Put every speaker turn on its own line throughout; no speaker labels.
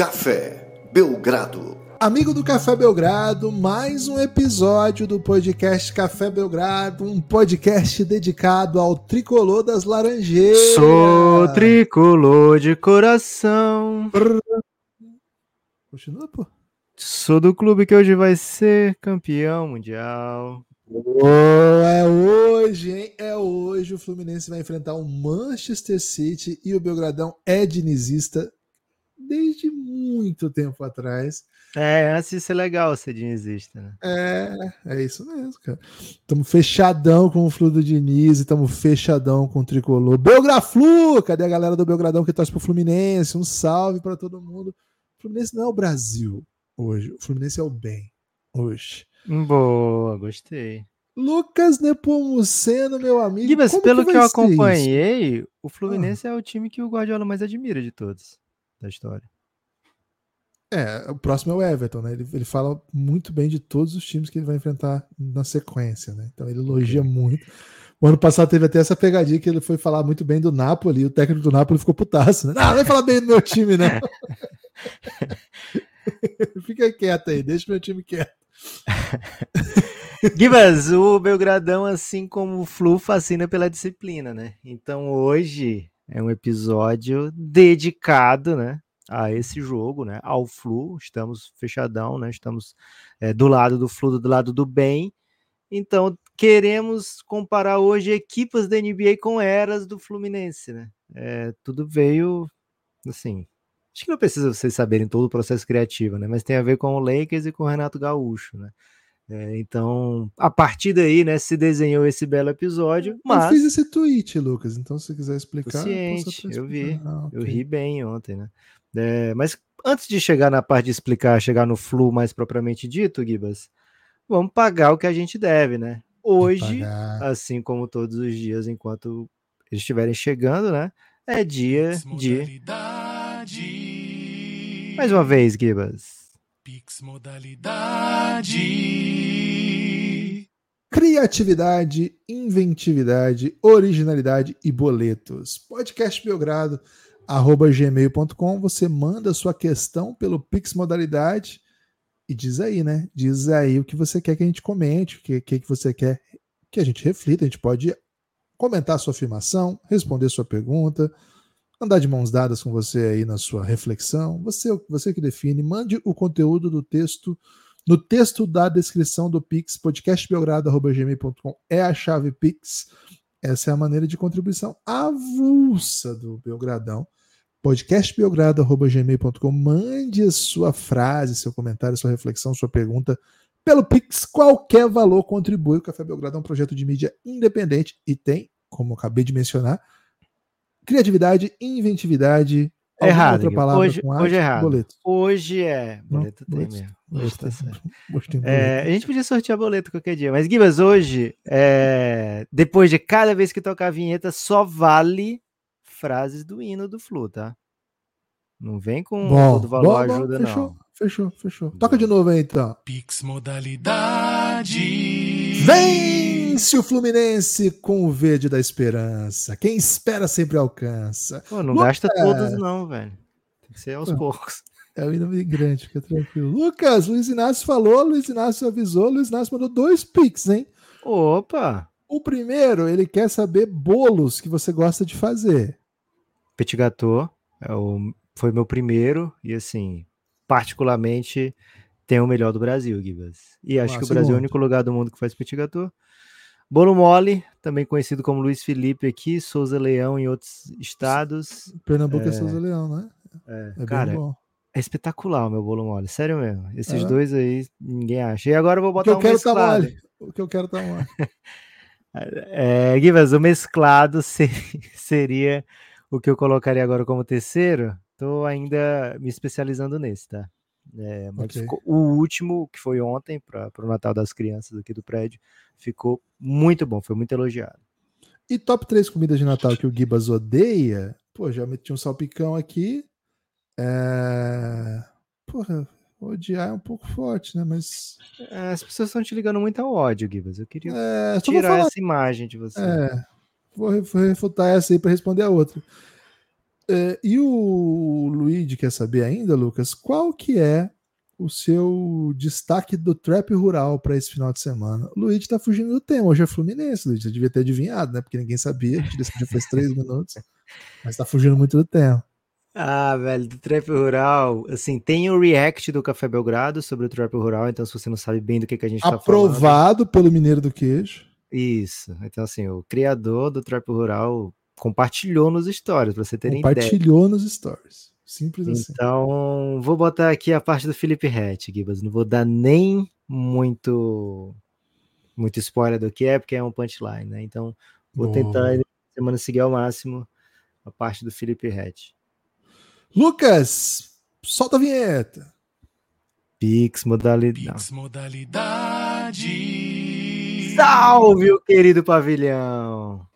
Café Belgrado.
Amigo do Café Belgrado, mais um episódio do podcast Café Belgrado, um podcast dedicado ao tricolor das Laranjeiras.
Sou tricolor de coração.
Continua, pô.
Sou do clube que hoje vai ser campeão mundial.
Oh, é hoje, hein? É hoje. O Fluminense vai enfrentar o Manchester City e o Belgradão é dinizista desde muito tempo atrás.
É, antes de ser legal ser dinizista, né?
É, é isso mesmo, cara. Estamos fechadão com o Flu do Diniz, estamos fechadão com o Tricolor. Belgraflu! Cadê a galera do Belgradão que torce pro Fluminense? Um salve para todo mundo. O Fluminense não é o Brasil hoje, o Fluminense é o bem hoje.
Boa, gostei.
Lucas Nepomuceno, meu amigo.
Gibas, pelo que,
vai
eu
ser isso?
acompanhei, o Fluminense é o time que o Guardiola mais admira de todos da história.
É, o próximo é o Everton, né? Ele, ele fala muito bem de todos os times que ele vai enfrentar na sequência, né? Então ele elogia muito. O ano passado teve até essa pegadinha que ele foi falar muito bem do Napoli, e o técnico do Napoli ficou putaço, né? Não, não vai falar bem do meu time, não. Fica quieto aí, deixa meu time quieto.
Gibas, o Belgradão, assim como o Flu, fascina pela disciplina, né? Então hoje é um episódio dedicado, né? A esse jogo, né? Ao Flu, estamos fechadão, né? Estamos é, do lado do Flu, do lado do bem. Então queremos comparar hoje equipas da NBA com eras do Fluminense, né? É, tudo veio, assim, acho que não precisa vocês saberem todo o processo criativo, né? Mas tem a ver com o Lakers e com o Renato Gaúcho, né? É, então, a partir daí, né, se desenhou esse belo episódio, mas...
Eu fiz esse tweet, Lucas, então se você quiser explicar... Eu
ciente,
posso até
eu vi.
Ah,
eu
ok.
ri bem ontem, né? É, mas antes de chegar na parte de explicar, chegar no flu mais propriamente dito, Gibas, vamos pagar o que a gente deve, né? Hoje, assim como todos os dias, enquanto eles estiverem chegando, né? É dia de. Mais uma vez, Gibas.
Pix modalidade.
Criatividade, inventividade, originalidade e boletos. Podcast Belgrado, arroba gmail.com. Você manda sua questão pelo Pix Modalidade e diz aí, né? Diz aí o que você quer que a gente comente, o que, que, que você quer que a gente reflita. A gente pode comentar sua afirmação, responder sua pergunta, andar de mãos dadas com você aí na sua reflexão. Você, você que define. Mande o conteúdo do texto no texto da descrição do Pix, podcastbelgrado.gmail.com é a chave Pix. Essa é a maneira de contribuição avulsa do Belgradão. podcastbelgrado.gmail.com Mande a sua frase, seu comentário, sua reflexão, sua pergunta pelo Pix. Qualquer valor contribui. O Café Belgrado é um projeto de mídia independente e tem, como acabei de mencionar, criatividade, inventividade,
Errado,
outra palavra
Hoje-
com
hoje
arte,
é errado.
boleto.
Hoje é.
Não,
Boleto tem
boleto.
mesmo. Hoje tá certo.
Hoje
É,
boleto.
a gente podia sortear boleto qualquer dia, mas Gibas, hoje, é, depois de cada vez que tocar a vinheta, só vale frases do hino do Flu, tá? Não vem com
Bom,
todo valor
bom, bom,
ajuda,
fechou,
não.
Fechou, fechou. Toca de novo aí, então.
Pix modalidade.
Vence o Fluminense com o verde da esperança. Quem espera sempre alcança.
Pô, não gasta todos, não, velho. Tem que ser aos
Pô.
poucos.
É o imigrante, fica tranquilo. Lucas, Luiz Inácio falou, Luiz Inácio avisou, Luiz Inácio mandou dois pics, hein?
Opa!
O primeiro, ele quer saber bolos que você gosta de fazer.
Petit Gâteau é o- foi meu primeiro e, assim, particularmente, tem o melhor do Brasil, Gibas. E acho
Ah,
que o Brasil é o único lugar do mundo que faz petit gâteau. Bolo mole, também conhecido como Luiz Felipe aqui, Souza Leão em outros estados.
Pernambuco é,
É.
Souza Leão, né?
É,
É
cara, é espetacular o meu bolo mole, sério mesmo. Esses
É.
dois aí, ninguém acha. E agora eu vou
O que
botar
eu
um
quero tá
mesclado.
mole. O que eu quero tá mole.
É, Gibas, o mesclado se- seria o que eu colocaria agora como terceiro. Tô ainda me especializando nesse, tá? É, mas
Ok.
ficou- o último, que foi ontem, para o Natal das Crianças aqui do prédio, ficou muito bom, foi muito elogiado.
E top 3 comidas de Natal que o Gibas odeia. Pô, já meti um salpicão aqui. É... Porra, odiar é um pouco forte, né? Mas.
É, As pessoas estão te ligando muito ao ódio, Gibas. Eu queria
É,
tirar essa imagem de você.
É, vou refutar essa aí para responder a outra. é, e o Luigi quer saber ainda, Lucas, qual que é o seu destaque do trap rural para esse final de semana? O Luigi tá fugindo do tema, hoje é Fluminense, Luigi, você devia ter adivinhado, né? Porque ninguém sabia, a gente decidiu faz três minutos, mas tá fugindo muito do tema.
Ah, velho, do trap rural, assim, tem o react do Café Belgrado sobre o trap rural, então se você não sabe bem do que, que a gente tá falando...
Aprovado pelo Mineiro do Queijo.
Isso, então assim, o criador do trap rural compartilhou nos stories, pra você terem ideia.
Compartilhou nos stories. Simples assim.
Então, vou botar aqui a parte do Felipe Rett, Gibas. Não vou dar nem muito muito spoiler do que é, porque é um punchline, né? Então, vou
Boa.
tentar semana seguir ao máximo a parte do Felipe Rett.
Lucas, solta a vinheta.
Pix modalidade.
Pix modalidade.
Salve, o querido pavilhão!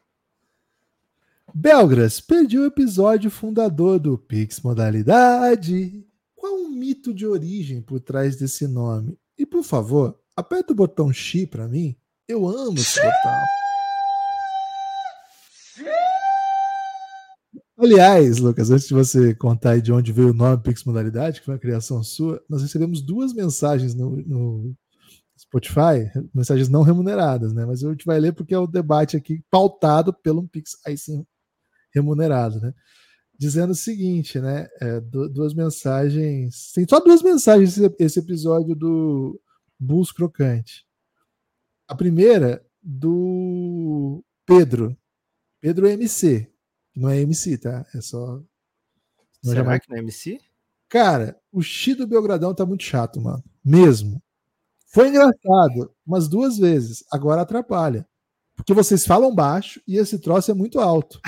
Belgras, perdi o episódio fundador do Pix Modalidade. Qual o mito de origem por trás desse nome? E por favor, aperta o botão X para mim. Eu amo esse botão. Aliás, Lucas, antes de você contar aí de onde veio o nome Pix Modalidade, que foi uma criação sua, nós recebemos duas mensagens no, no Spotify, mensagens não remuneradas, né? Mas a gente vai ler porque é o debate aqui pautado pelo Pix aí sim remunerado, né? Dizendo o seguinte, né? É, du- duas mensagens. Tem só duas mensagens esse, episódio do Bulls Crocante. A primeira do Pedro. Pedro MC. Não é MC, tá? É só. Não é
Será
jamais-
que não é MC?
Cara, o X do Belgradão tá muito chato, mano. Mesmo. Foi engraçado umas duas vezes. Agora atrapalha. Porque vocês falam baixo e esse troço é muito alto.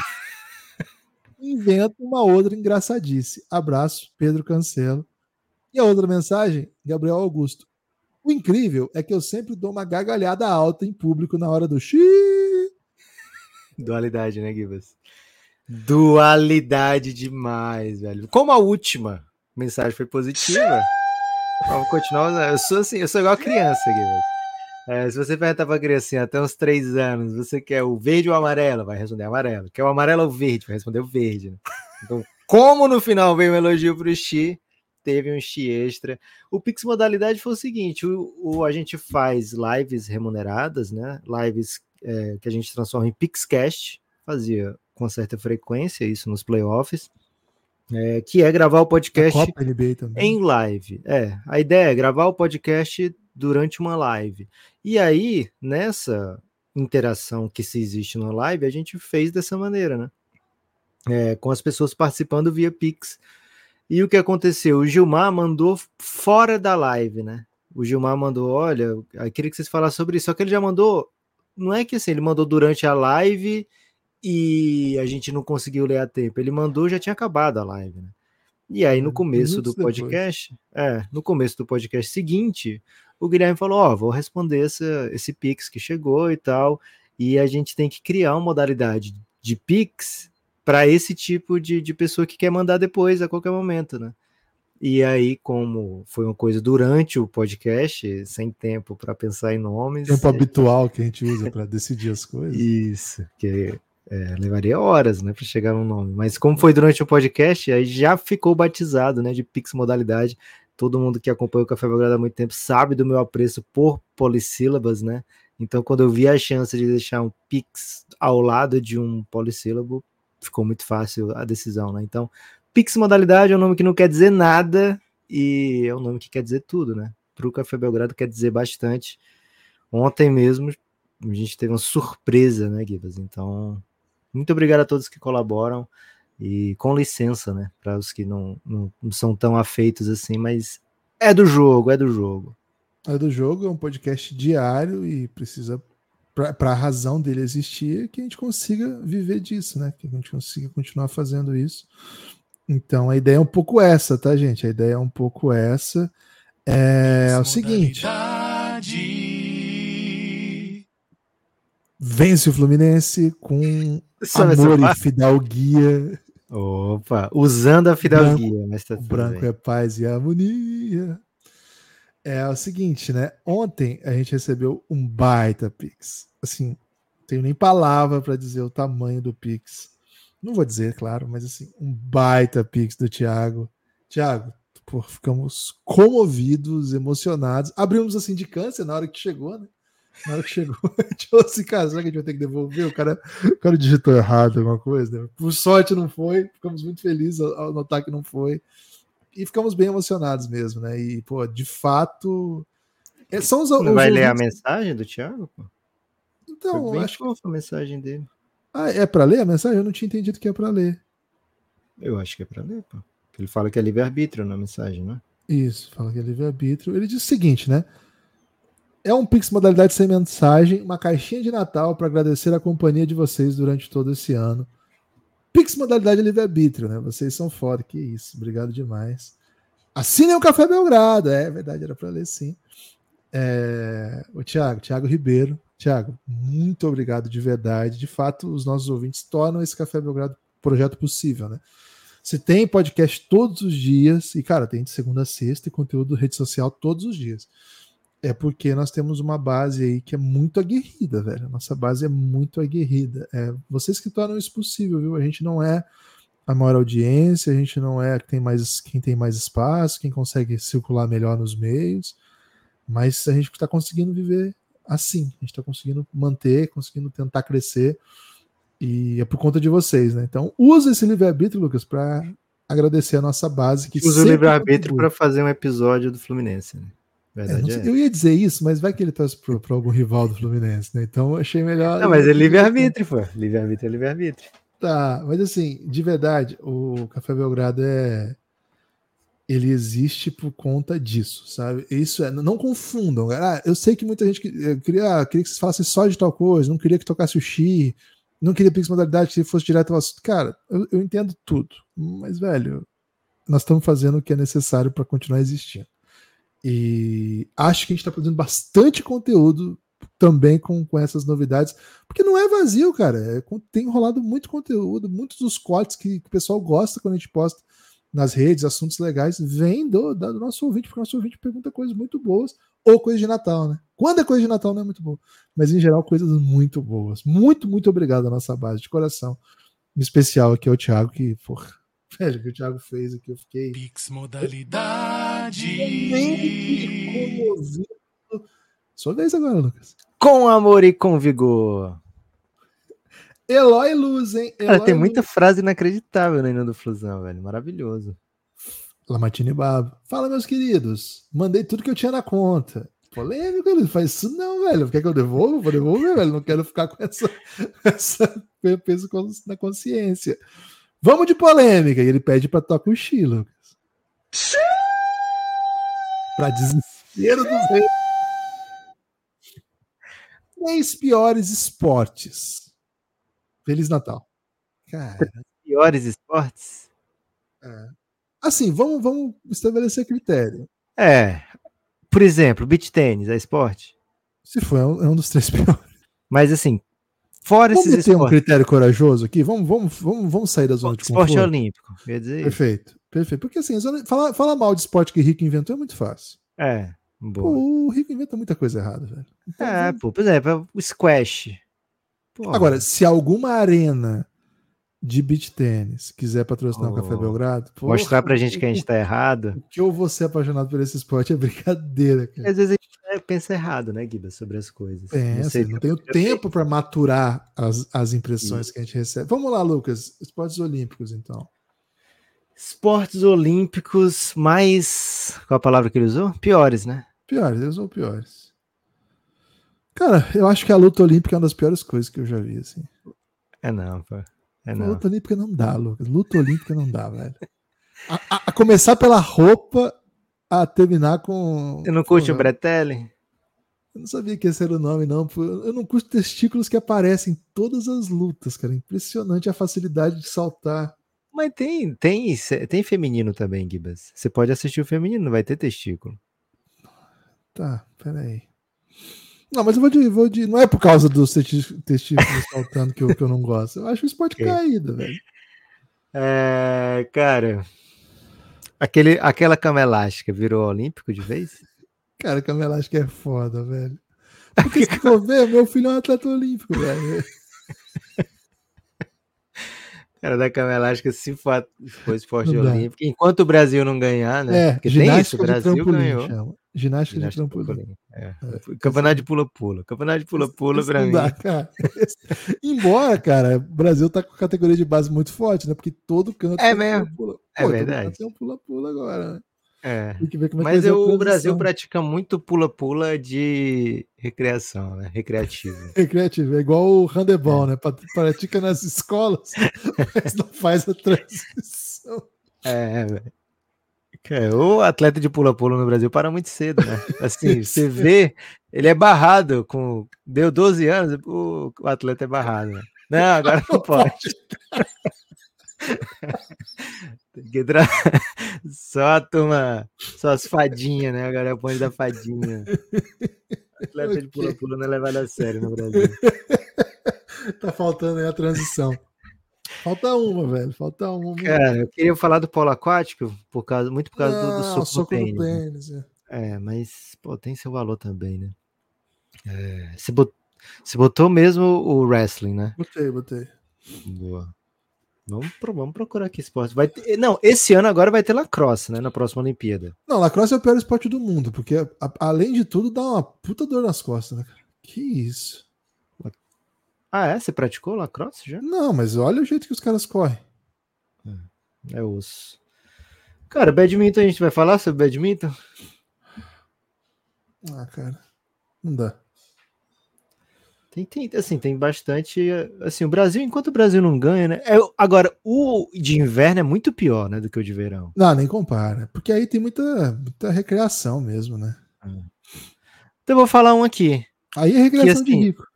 Inventa uma outra engraçadice. Abraço, Pedro Cancelo. E a outra mensagem, Gabriel Augusto. O incrível é que eu sempre dou uma gargalhada alta em público na hora do X.
Dualidade, né, Gibas? Dualidade demais, velho. Como a última mensagem foi positiva, vamos continuar. Eu sou assim, eu sou igual criança, Gibas. É, se você perguntar pra criancinha até uns três anos, você quer o verde ou o amarelo? Vai responder amarelo. Quer o amarelo ou o verde? Vai responder o verde. né? Então, como no final veio um elogio pro Xi, teve um Xi extra. O Pix Modalidade foi o seguinte: o, o- a gente faz lives remuneradas, né? Lives é, que a gente transforma em Pixcast, fazia com certa frequência isso nos playoffs, é, que é gravar o podcast
Copa
em live. É, a ideia é gravar o podcast durante uma live. E aí, nessa interação que se existe na live, a gente fez dessa maneira, né? É, com as pessoas participando via Pix. E o que aconteceu? O Gilmar mandou fora da live, né? O Gilmar mandou, olha, eu queria que vocês falassem sobre isso. Só que ele já mandou, não é que assim, ele mandou durante a live e a gente não conseguiu ler a tempo. Ele mandou, já tinha acabado a live, né? E aí, no
Hum,
começo do podcast, é, no começo do podcast seguinte, o Guilherme falou: Ó, vou responder essa, esse Pix que chegou e tal. E a gente tem que criar uma modalidade de Pix para esse tipo de, de pessoa que quer mandar depois, a qualquer momento, né? E aí, como foi uma coisa durante o podcast, sem tempo para pensar em nomes.
Tempo habitual que a gente usa para decidir as coisas.
Isso, que é, levaria horas, né, para chegar no nome. Mas como foi durante o podcast, aí já ficou batizado, né, de Pix modalidade. Todo mundo que acompanha o Café Belgrado há muito tempo sabe do meu apreço por polissílabas, né? Então, quando eu vi a chance de deixar um Pix ao lado de um polissílabo, ficou muito fácil a decisão, né? Então, Pix modalidade é um nome que não quer dizer nada e é um nome que quer dizer tudo, né? Para o Café Belgrado quer dizer bastante. Ontem mesmo a gente teve uma surpresa, né, Gibas? Então, muito obrigado a todos que colaboram e com licença, né, para os que não, não, não são tão afeitos assim, mas é do jogo, é do jogo.
É do jogo, é um podcast diário e precisa, para a razão dele existir, que a gente consiga viver disso, né? Que a gente consiga continuar fazendo isso. Então a ideia é um pouco essa, tá, gente? A ideia é um pouco essa. É, é o seguinte: vence o Fluminense com
Sabe essa
amor e fidalguia.
Opa, usando a fidalguia, mas tá
O branco
bem.
é paz e harmonia. É o seguinte, né? Ontem a gente recebeu um baita Pix. Assim, não tenho nem palavra para dizer o tamanho do Pix. Não vou dizer, claro, mas assim, um baita pix do Thiago. Thiago, pô, ficamos comovidos, emocionados. Abrimos assim de câncer na hora que chegou, né? Na hora que chegou, a gente falou assim, que a gente vai ter que devolver? O cara, o cara digitou errado alguma coisa. Né? Por sorte não foi, ficamos muito felizes ao notar que não foi. E ficamos bem emocionados mesmo, né? E, pô, de fato. é- São os, os
vai ler a mensagem do Thiago? Pô?
Então,
Foi
acho que.
a mensagem dele.
Ah, é pra ler a mensagem? Eu não tinha entendido que é pra ler.
Eu acho que é pra ler, pô. Ele fala que é livre-arbítrio na mensagem, né?
Isso, fala que é livre-arbítrio. Ele diz o seguinte, né? É um Pix modalidade sem mensagem, uma caixinha de Natal para agradecer a companhia de vocês durante todo esse ano. Pix modalidade livre-arbítrio, né? Vocês são foda, que isso. Obrigado demais. Assinem o Café Belgrado. É verdade, era para ler sim. É... O Thiago, Thiago Ribeiro. Thiago, muito obrigado de verdade. De fato, os nossos ouvintes tornam esse Café Belgrado projeto possível, né? Você tem podcast todos os dias, e cara, tem de segunda a sexta e conteúdo rede social todos os dias. É porque nós temos uma base aí que é muito aguerrida, velho. Nossa base é muito aguerrida. É vocês que tornam isso possível, viu? A gente não é a maior audiência, a gente não é quem, mais, quem tem mais espaço, quem consegue circular melhor nos meios, mas a gente está conseguindo viver assim. A gente está conseguindo manter, conseguindo tentar crescer. E é por conta de vocês, né? Então, usa esse livre-arbítrio, Lucas, para agradecer a nossa base. que
Usa o livre-arbítrio para fazer um episódio do Fluminense, né?
É,
Verdade é.
sei- eu ia dizer isso, mas vai que ele torce para algum rival do Fluminense, né? Então eu achei melhor.
Não, mas é livre-arbítrio, pô. Livre-arbítrio é livre-arbítrio.
Tá, mas assim, de verdade, o Café Belgrado é. Ele existe por conta disso, sabe? Isso é. Não confundam. Ah, eu sei que muita gente que- eu queria, queria que vocês falassem só de tal coisa, não queria que tocasse o Xi, não queria Pix Modalidade que fosse direto ao assunto. Cara, eu, eu entendo tudo, mas, velho, nós estamos fazendo o que é necessário para continuar existindo. E acho que a gente está produzindo bastante conteúdo também com, com essas novidades, porque não é vazio, cara. É tem rolado muito conteúdo, muitos dos cortes que, que o pessoal gosta quando a gente posta nas redes, assuntos legais, vêm do, do nosso ouvinte, porque o nosso ouvinte pergunta coisas muito boas, ou coisa de Natal, né? Quando é coisa de Natal não é muito boa, mas em geral coisas muito boas. Muito, muito obrigado à nossa base, de coração. Em especial aqui ao Thiago, que, porra, velho, o que o Thiago fez aqui, eu fiquei
Pix Modalidade.
Comovido. Sua vez agora, Lucas.
Com amor e com vigor.
Eloy Luz, hein?
Cara,
Eloy
tem
Luz.
muita frase inacreditável no hino do Flusão, velho. Maravilhoso.
Lamartine Babo. Fala, meus queridos. Mandei tudo que eu tinha na conta. Polêmico, ele faz isso não, velho. Quer que eu devolva? Vou devolver, velho. Não quero ficar com essa, essa peso na consciência. Vamos de polêmica. E ele pede pra tocar o Chi, Lucas. Pra desespero dos reis. Três piores esportes. Feliz Natal. Cara.
Piores esportes?
Assim, vamos, vamos estabelecer critério.
É. Por exemplo, beach tênis é esporte?
Se for, é um, é um dos três piores.
Mas assim, fora
Vamos
esses
ter um critério corajoso aqui? Vamos, vamos, vamos, vamos sair da zona de
Esporte
conforto?
olímpico. Quer dizer.
Perfeito, perfeito. Porque assim, falar, falar mal de esporte que rico inventou é muito fácil.
é.
Pô,
Boa.
o rico inventa muita coisa errada, velho. Então,
É,
vamos-
pô, por exemplo, o squash. Pô,
Agora, se alguma arena de beach tênis quiser patrocinar o
Oh.
Café Belgrado, porra,
mostrar pra gente que a gente tá errado.
o que eu vou ser apaixonado por esse esporte é brincadeira, cara.
Às vezes a gente é, pensa errado, né, Guiba, sobre as coisas.
É,
Não sei
assim, não tenho tempo para maturar as, as impressões que a gente recebe. Vamos lá, Lucas. Esportes olímpicos, então.
Esportes olímpicos mais. Qual a palavra que ele usou? Piores, né?
Piores, eles são piores. Cara, eu acho que a luta olímpica é uma das piores coisas que eu já vi, assim.
É não, pô. É
A
não.
luta olímpica não dá, Lucas. Luta olímpica não dá, velho. A, a- a começar pela roupa, a terminar com.
Você não curte o
Porra,
Bretelli?
Eu não sabia que esse era o nome, não. Eu não curto testículos que aparecem em todas as lutas, cara. Impressionante a facilidade de saltar.
Mas tem, tem, tem feminino também, Gibas. Você pode assistir o feminino, não vai ter testículo.
Tá, peraí. Não, mas eu vou de. Vou de não é por causa dos testículos saltando que eu, que eu não gosto. Eu acho o esporte caído, velho.
É, cara. Aquele, aquela cama elástica virou olímpico de vez?
Cara, cama elástica é foda, velho. Porque se for ver, meu filho é um atleta olímpico, velho.
Cara, da cama elástica, se for, for esporte olímpico, enquanto o Brasil não ganhar, né?
É,
Porque tem isso, o Brasil ganhou.
chama. Ginástica,
Ginástica
de trampolim.
trampolim, é. Campeonato de pula-pula. Campeonato de pula-pula pra mim.
dá, cara. Embora, cara, o Brasil tá com categoria de base muito forte, né? Porque todo canto
É mesmo.
pula-pula.
É
todo
verdade.
Tem um pula-pula agora, né?
É.
Tem que ver como é que
Mas
a
eu- o Brasil pratica muito pula-pula de recreação, né? Recreativo.
Recreativo, é igual o handebol, né? Pat- Pratica nas escolas, mas não faz a transição.
É, velho. Cara, O atleta de pula-pula no Brasil para muito cedo, né? Assim, você vê, ele é barrado com. Deu 12 anos, o, o atleta é barrado. Né? Não, agora não pode. Tem que entrar. Só a turma, só as fadinhas, né? Agora é o ponte da fadinha. Atleta de pula-pula não é levado a sério no Brasil.
Tá faltando aí a transição. Falta uma, velho. Falta uma.
Cara, eu queria falar do polo aquático, por causa, muito por causa do, do
Não,
soco, no
no
pênis. né?
pênis. é.
É, mas pô, tem seu valor também, né? É, você, bot- você botou mesmo o wrestling, né?
Botei, botei.
Boa. Vamos, vamos procurar aqui esporte. Vai ter- não, esse ano agora vai ter lacrosse, né? Na próxima Olimpíada.
Não, lacrosse é o pior esporte do mundo, porque a- além de tudo dá uma puta dor nas costas, né, cara? Que isso?
Ah, é? Você praticou lacrosse já?
Não, mas olha o jeito que os caras correm.
É osso. Cara, badminton, a gente vai falar sobre badminton?
Ah, cara. Não dá.
Tem, tem, assim, tem bastante. Assim, o Brasil, enquanto o Brasil não ganha, né? É, agora, o de inverno é muito pior, né? Do que o de verão.
Não, nem compara. Porque aí tem muita, muita recreação mesmo, né?
Então eu vou falar um aqui.
Aí é recreação de
assim,
rico.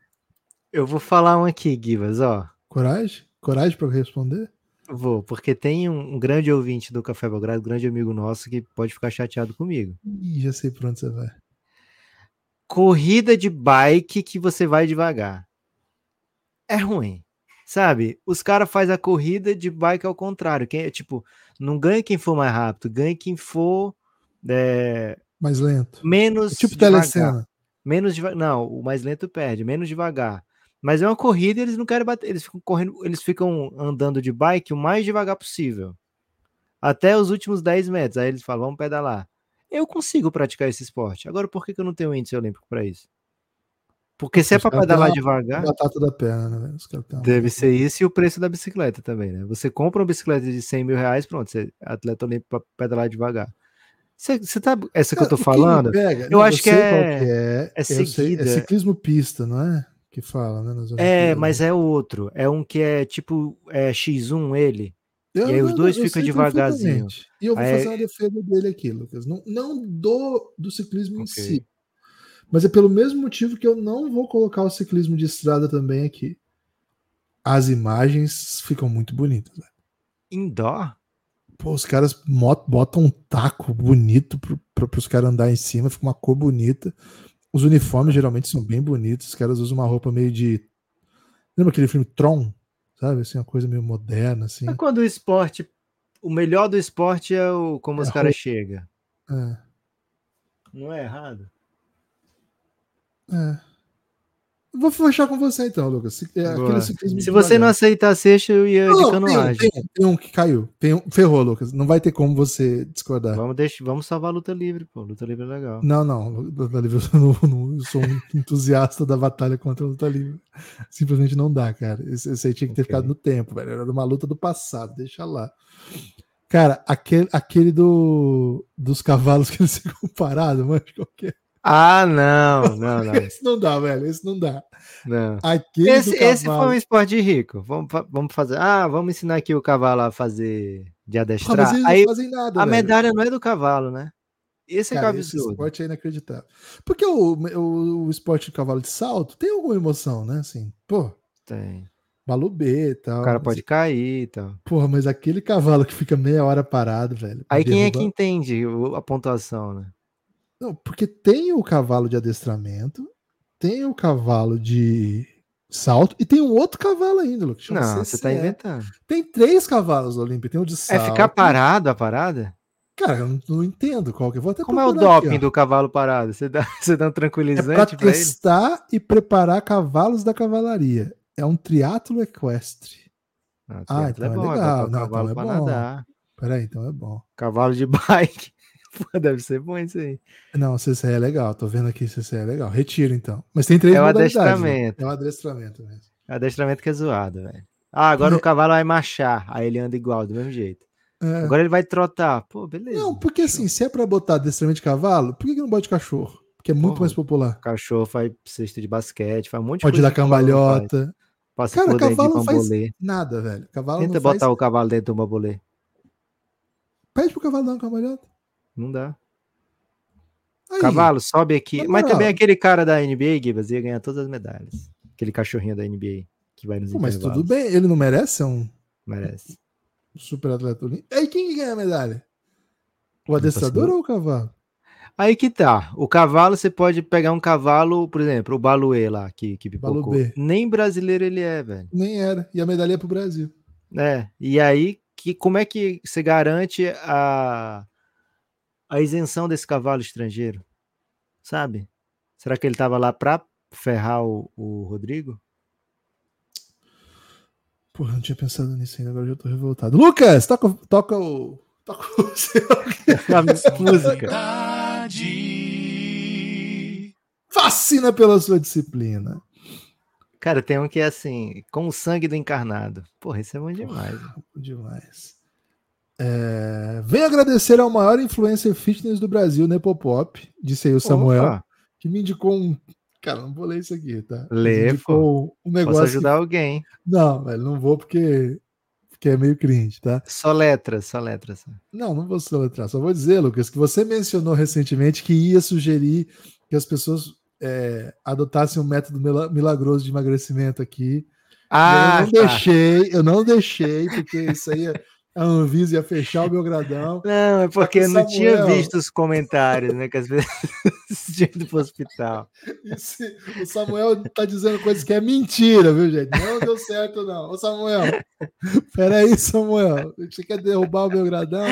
Eu vou falar um aqui, Givas, ó.
Coragem? Coragem pra responder?
Vou, porque tem um, um grande ouvinte do Café Belgrado, um grande amigo nosso, que pode ficar chateado comigo.
Ih, já sei por onde você vai.
Corrida de bike que você vai devagar. É ruim. Sabe? Os caras fazem a corrida de bike ao contrário. Quem, é, tipo, não ganha quem for mais rápido, ganha quem for é,
Mais lento.
menos.
É tipo
devagar.
telecena.
Menos devagar. Não, o mais lento perde, menos devagar. Mas é uma corrida e eles não querem bater. Eles ficam correndo, eles ficam andando de bike o mais devagar possível. Até os últimos 10 metros. Aí eles falam, vamos pedalar. Eu consigo praticar esse esporte. Agora, por que, que eu não tenho índice olímpico para isso? Porque se é para pedalar devagar,
Batata da perna, né?
deve ser isso e o preço da bicicleta também, né? Você compra uma bicicleta de 100 mil reais, pronto, você é atleta olímpico para pedalar devagar. Você, você tá. Essa que eu tô falando,
pega-
eu acho que é-
que é.
é
Eu sei,
seguida.
é ciclismo pista, não é? Que fala, né?
é, mas é outro. É um que é tipo é, X1 ele.
Eu-
e aí os dois ficam devagarzinho.
E eu vou
Aí-
fazer uma defesa dele aqui, Lucas. Não, não do, do ciclismo em
Ok.
si. Mas é pelo mesmo motivo que eu não vou colocar o ciclismo de estrada também aqui. As imagens ficam muito bonitas. né?
Indoor?
Pô, os caras botam um taco bonito para os caras andar em cima, fica uma cor bonita. Os uniformes geralmente são bem bonitos. Os caras usam uma roupa meio de. Lembra aquele filme Tron? Sabe? Assim, uma coisa meio moderna, assim.
É quando o esporte. O melhor do esporte é o como
É
os caras chegam.
É,
Não é errado?
é. Vou fechar com você então, Lucas. Se- é
Boa.
aquele ciclismo
Se você não
devagar.
aceitasse esse, eu ia de
Não, um,
canoagem.
tem, um, tem um que caiu. Tem um, ferrou, Lucas. Não vai ter como você discordar.
Vamos, deixar, vamos salvar a luta livre, pô. Luta livre é legal.
Não, não. Luta livre, Eu, não- não- eu sou um entusiasta da batalha contra a luta livre. Simplesmente não dá, cara. Esse, esse aí tinha que ter
Ok.
ficado no tempo, velho. Era uma luta do passado, deixa lá. Cara, aquele, aquele do, dos cavalos que eles ficam parados, mano, qualquer.
Ah, não, não, não.
Esse não dá, velho. Esse não dá.
não.
Aquele
Esse, esse foi um esporte de rico. Vamos, vamos fazer. Ah, vamos ensinar aqui o cavalo a fazer de
Ah,
adestrar.
eles
Aí
não fazem nada.
a
velho.
medalha não é do cavalo, né? Esse é é o
Cara, esse
absurdo.
esporte é inacreditável. Porque o, o, o esporte de cavalo de salto tem alguma emoção, né? Assim, pô,
Tem.
Balu B e tal.
O cara pode cair e tal.
Porra, mas aquele cavalo que fica meia hora parado, velho.
Aí quem é que entende a pontuação, né?
Não, porque tem o cavalo de adestramento, tem o cavalo de salto e tem um outro cavalo ainda, Lucas. chama
Não, você tá inventando.
Tem três cavalos da Olímpia. Tem o de
É
salto.
ficar parado a parada?
Cara, eu não, não entendo qual que é. Vou até
Como é o
aqui,
doping
ó.
do cavalo parado? Você dá, você dá um
É pra
tranquilizante pra ele?
testar e preparar cavalos da cavalaria. É um triatlo equestre.
Ah,
Ah, então é
bom,
legal. Não,
cavalo
então é bom.
nadar.
Peraí, então é bom.
Cavalo de bike. Pô, deve ser bom isso aí.
Não, CCE é legal. Tô vendo aqui CCE é legal. Retiro, então. Mas tem três
É
modalidades. né?
adestramento.
É o adestramento mesmo.
Adestramento que é zoado, velho. Ah, agora
É.
o cavalo vai marchar. Aí ele anda igual, do mesmo jeito.
É.
Agora ele vai trotar. Pô, beleza.
Não, porque assim, se é pra botar adestramento de cavalo, por que, que não bota de cachorro? Porque é muito
Porra.
mais popular.
Cachorro faz cesta de basquete, faz um monte de
Pode
coisa.
dar
não faz.
cambalhota.
Passa
Cara, cavalo não faz nada, velho. Cavalo
Tenta botar
faz...
o cavalo dentro do bambolê.
Pede pro cavalo dar uma cambalhota.
Não dá.
Aí,
Cavalo, sobe aqui. Mas também aquele cara da NBA, Gibas, ia ganhar todas as medalhas. Aquele cachorrinho da NBA que vai nos
Pô, mas tudo bem, ele não merece ser um
Merece.
super atleta olímpico. Aí quem que ganha a medalha? O adestrador ou o cavalo?
Aí que tá. O cavalo, você pode pegar um cavalo, por exemplo, o Baluê lá, que, que pipocou. Nem brasileiro ele é, velho.
Nem era. E a medalha é pro Brasil.
É. E aí, que, como é que você garante a, a isenção desse cavalo estrangeiro? Sabe? Será que ele tava lá pra ferrar o, o Rodrigo?
Porra, não tinha pensado nisso ainda, agora eu já tô revoltado. Lucas, toca, toca o. Toca o seu.
A música.
Fascina pela sua disciplina.
Cara, tem um que é assim, com o sangue do encarnado. Porra, isso é bom demais. né?
Demais. É, Venho agradecer ao maior influencer fitness do Brasil, Nepopop, disse aí o Samuel,
Opa,
que me indicou um. Cara, não vou ler isso aqui, tá?
Lê,
indicou um
posso
negócio. que-
ajudar alguém.
Não, velho, não vou porque, porque é meio cringe, tá?
Só letras, só letras.
Não, não vou soletrar. Só vou dizer, Lucas, que você mencionou recentemente que ia sugerir que as pessoas é, adotassem um método mila- milagroso de emagrecimento aqui.
Ah,
eu não
tá.
deixei, eu não deixei, porque isso aí a Anvisa ia fechar o meu gradão.
Não, é porque
que
eu não tinha visto os comentários, né? Que às vezes tinha ido pro hospital.
E se- o Samuel tá dizendo coisas que é mentira, viu, gente? Não deu certo, não. Ô, Samuel, peraí, Samuel. Você quer derrubar o meu gradão?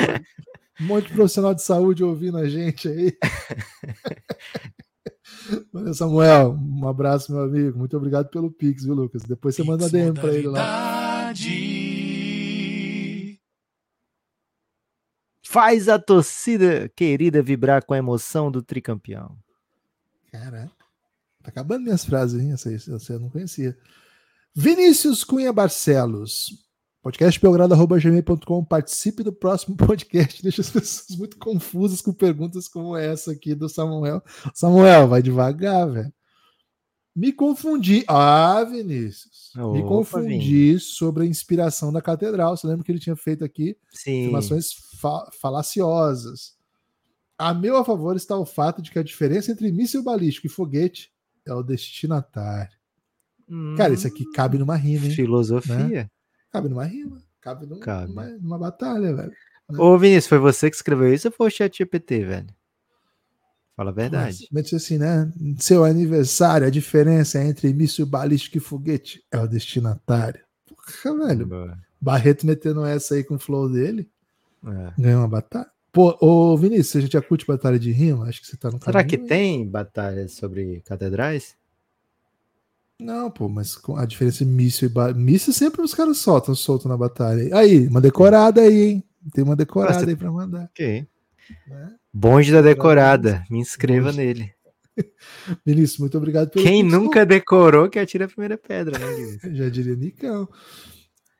Um monte de profissional de saúde ouvindo a gente aí. Valeu, Samuel, um abraço, meu amigo. Muito obrigado pelo Pix, viu, Lucas? Depois você manda DM pra ele lá.
Faz a torcida querida vibrar com a emoção do tricampeão.
Caraca. Tá acabando minhas frases, hein? Essa, essa eu não conhecia. Vinícius Cunha Barcelos. Podcastbelgrado.gmail.com. Participe do próximo podcast. Deixa as pessoas muito confusas com perguntas como essa aqui do Samuel. Samuel, vai devagar, velho. Me confundi. Ah, Vinícius. Me
Opa,
confundi sobre a inspiração da catedral. Você lembra que ele tinha feito aqui
Sim.
afirmações fa- falaciosas. A meu a favor está o fato de que a diferença entre míssil balístico e foguete é o destinatário. Cara, isso aqui cabe numa rima, hein?
Hum, Filosofia.
Cabe numa rima. Cabe, num-
Cabe.
Numa, numa batalha, velho.
Ô, Vinícius, foi você que escreveu isso ou foi o chat GPT, velho? Fala a verdade.
Mas assim, né? Seu aniversário, a diferença entre míssil balístico e foguete é o destinatário. Porra, velho.
Boa.
Barreto metendo essa aí com o flow dele,
É.
ganhou uma batalha. Pô, ô Vinícius, a gente já curte batalha de rima? Acho que você tá no
Será que
caminho, hein?
tem batalhas sobre catedrais?
Não, pô, mas com a diferença de míssil e ba... míssil sempre os caras soltam, soltam na batalha. Aí, uma decorada aí, hein? Tem uma decorada
Nossa,
aí pra mandar.
Ok.
Né?
Bonde da decorada. Me inscreva
Bonde.
nele.
Vinícius, muito obrigado pelo
Quem nunca decorou que atira a primeira pedra, né,
Já diria Nicão.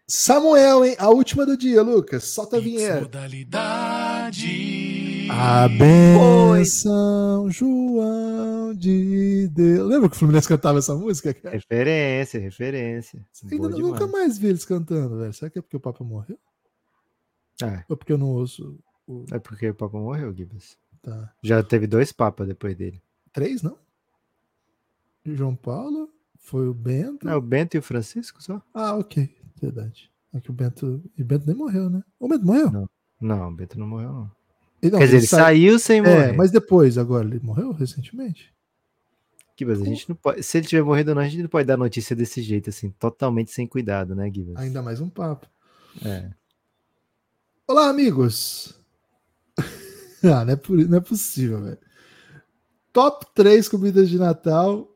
Samuel, hein? A última do dia, Lucas. Solta a vinheta.
modalidade.
A benção, João de Deus. Lembra que o Fluminense cantava essa música, cara?
Referência, referência.
Ainda nunca mais vi eles cantando, velho. Será que é porque o Papa morreu?
Ah,
Ou porque eu não ouço o.
é porque o Papa morreu, Gibbs.
Tá.
Já teve dois papas depois dele.
Três, não? João Paulo? Foi o Bento?
Não, o Bento e o Francisco só?
Ah, ok. Verdade. É que o Bento. E o Bento nem morreu, né? O Bento morreu?
Não. Não, o Bento não morreu, não.
Ele, não,
Quer dizer, ele
sa-
saiu sem
É,
morrer.
mas depois, agora, ele morreu recentemente?
Gibbs, a gente não pode. Se ele tiver morrido ou não, a gente não pode dar notícia desse jeito, assim, totalmente sem cuidado, né, Gibbs?
Ainda mais um papo.
É.
Olá, amigos! ah, não é, não é possível, velho. Top 3 comidas de Natal.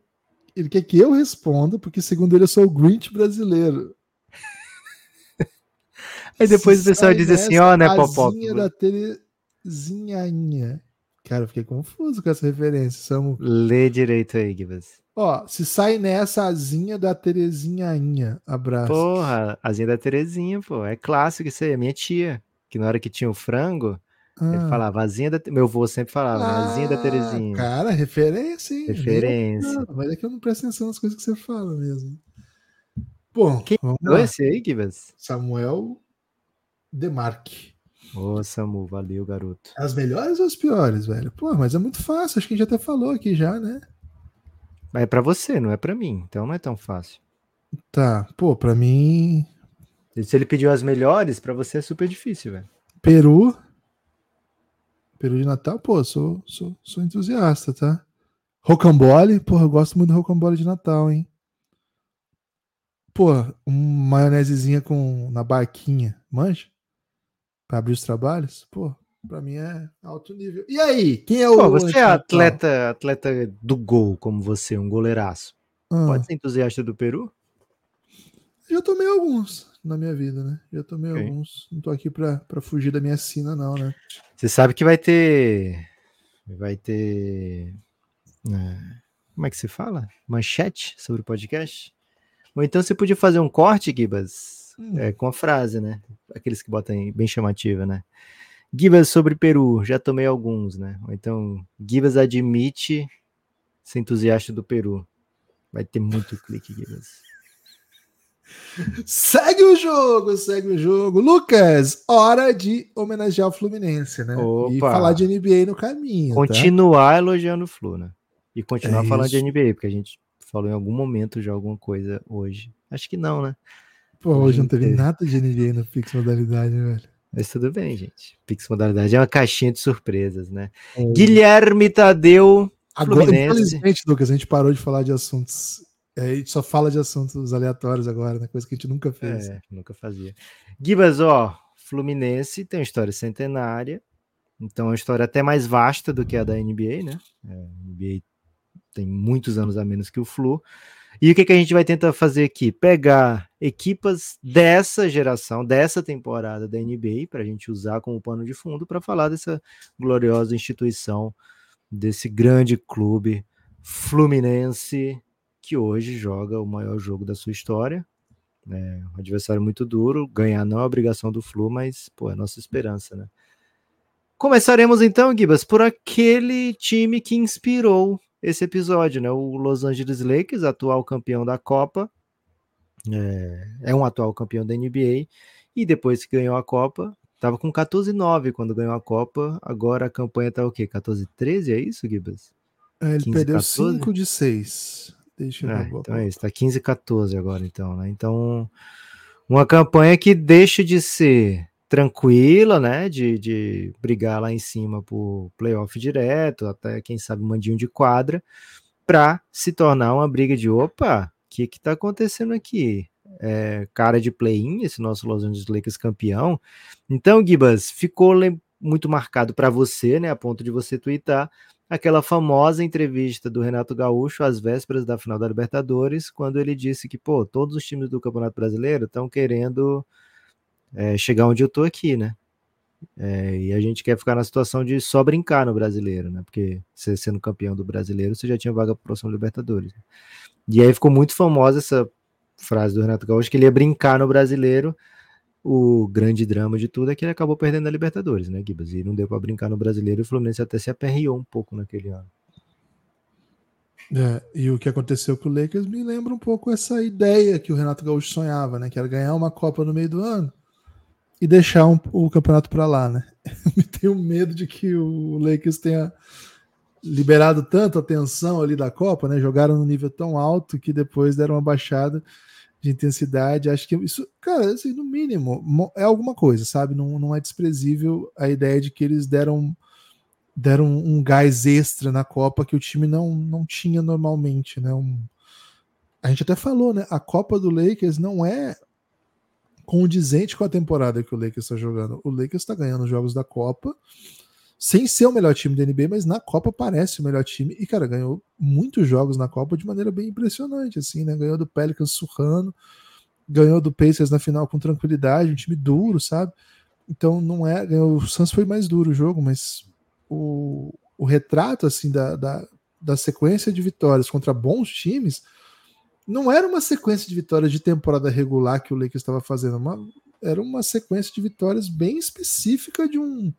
Ele quer que eu responda, porque segundo ele eu sou o Grinch brasileiro.
Aí depois
Se
o pessoal diz assim, ó, né, Popó?
da Terezinhainha. Cara, eu fiquei confuso com essa referência, Samu.
Lê direito aí, Gibas.
Ó, se sai nessa asinha da Terezinhainha. Abraço.
Porra, asinha da Terezinha, pô. É clássico isso aí, é minha tia. Que na hora que tinha o frango, ele
Ah.
falava, asinha da... Meu avô sempre falava, né? asinha da
Ah,
Terezinha.
Cara, referência, hein?
Referência.
Mas é que eu não presto atenção nas coisas que você fala mesmo. Bom,
Quem
vamos lá.
esse aí, Gibas?
Samuel Demarque.
Ô, Samu, valeu, garoto.
As melhores ou as piores, velho? Pô, mas é muito fácil. Acho que a gente até falou aqui já, né?
Mas é pra você, não é pra mim. Então não é tão fácil.
Tá. Pô, pra mim,
Se ele pediu as melhores, pra você é super difícil, velho.
Peru. Peru de Natal, pô, sou, sou, sou entusiasta, tá? Rocambole, porra, eu gosto muito do rocambole de Natal, hein? Pô, um maionesezinha com na barquinha, manja? Pra abrir os trabalhos? Pô, pra mim é alto nível. E aí, quem é o
Pô, você é atleta, atleta do gol, como você, um goleiraço.
Ah,
Pode ser entusiasta do Peru?
Já tomei alguns na minha vida, né? Já tomei
Ok.
alguns. Não tô aqui pra, pra fugir da minha sina, não, né?
Você sabe que vai ter. Vai ter. é, como é que se fala? Manchete sobre o podcast? Ou então você podia fazer um corte, Gibas,
Hum.
é, com a frase, né? Aqueles que botam aí, bem chamativa, né? Gibas sobre Peru, já tomei alguns, né? Ou então, Gibas admite ser entusiasta do Peru. Vai ter muito clique, Gibas.
Segue o jogo, segue o jogo. Lucas, hora de homenagear o Fluminense, né? E
Opa.
falar de NBA no caminho. Tá?
Continuar elogiando o Flu, né? E continuar
É
falando de
isso.
NBA, porque a gente falou em algum momento já alguma coisa hoje. Acho que não, né?
Pô, hoje não teve nada de NBA no Pix Modalidade, velho.
Mas tudo bem, gente. Pix Modalidade é uma caixinha de surpresas, né?
É.
Guilherme Tadeu.
Agora,
Fluminense.
infelizmente, Lucas, a gente parou de falar de assuntos. É, A gente só fala de assuntos aleatórios agora, né? Coisa que a gente nunca fez.
É, nunca fazia. Gibas, ó, Fluminense tem uma história centenária, então é uma história até mais vasta do que a da NBA, né? É, a NBA tem muitos anos a menos que o Flu. E o que, que a gente vai tentar fazer aqui? Pegar equipas dessa geração, dessa temporada da NBA, para a gente usar como pano de fundo para falar dessa gloriosa instituição, desse grande clube fluminense que hoje joga o maior jogo da sua história. É um adversário muito duro. Ganhar não é obrigação do Flu, mas pô, é nossa esperança, né? Começaremos então, Gibas, por aquele time que inspirou esse episódio, né? O Los Angeles Lakers, atual campeão da Copa, é, é um atual campeão da NBA, e depois que ganhou a Copa, estava com 14-9 quando ganhou a Copa, agora a campanha tá o quê? 14-13, é isso, Gibas?
É, ele
15,
perdeu
14?
5 de 6. Deixa eu
É,
ver.
então é isso, tá 15 14 agora então, né? Então, uma campanha que deixa de ser tranquila, né, de, de brigar lá em cima por playoff direto, até quem sabe mandinho de quadra, para se tornar uma briga de opa, o que que tá acontecendo aqui? É, cara de play-in, esse nosso Los Angeles Lakers campeão. Então, Gibas, ficou muito marcado para você, né, a ponto de você twittar aquela famosa entrevista do Renato Gaúcho às vésperas da final da Libertadores, quando ele disse que, pô, todos os times do Campeonato Brasileiro estão querendo é, chegar onde eu tô aqui, né? É, e a gente quer ficar na situação de só brincar no brasileiro, né? Porque você sendo campeão do brasileiro, você já tinha vaga para próximo Libertadores. E aí ficou muito famosa essa frase do Renato Gaúcho, que ele ia brincar no brasileiro. O grande drama de tudo é que ele acabou perdendo a Libertadores, né, Gibas? E não deu para brincar no brasileiro e o Fluminense até se aperreou um pouco naquele ano.
É, e o que aconteceu com o Lakers me lembra um pouco essa ideia que o Renato Gaúcho sonhava, né? Que era ganhar uma Copa no meio do ano e deixar um- o campeonato para lá, né? Me tenho medo de que o Lakers tenha liberado tanto a tensão ali da Copa, né? Jogaram num nível tão alto que depois deram uma baixada de intensidade. Acho que isso, cara, assim, no mínimo, mo- é alguma coisa, sabe? Não, não é desprezível a ideia de que eles deram deram um, gás extra na Copa que o time não, não tinha normalmente, né? Um, a gente até falou, né? A Copa do Lakers não é condizente com a temporada que o Lakers está jogando. O Lakers está ganhando os jogos da Copa sem ser o melhor time da NBA, mas na Copa parece o melhor time e cara ganhou muitos jogos na Copa de maneira bem impressionante, assim, né? Ganhou do Pelicans surrando, ganhou do Pacers na final com tranquilidade, um time duro, sabe? Então não é. Ganhou, o Suns foi mais duro o jogo, mas o, o retrato assim da, da, da sequência de vitórias contra bons times não era uma sequência de vitórias de temporada regular que o Lakers estava fazendo, uma, era uma sequência de vitórias bem específica de um,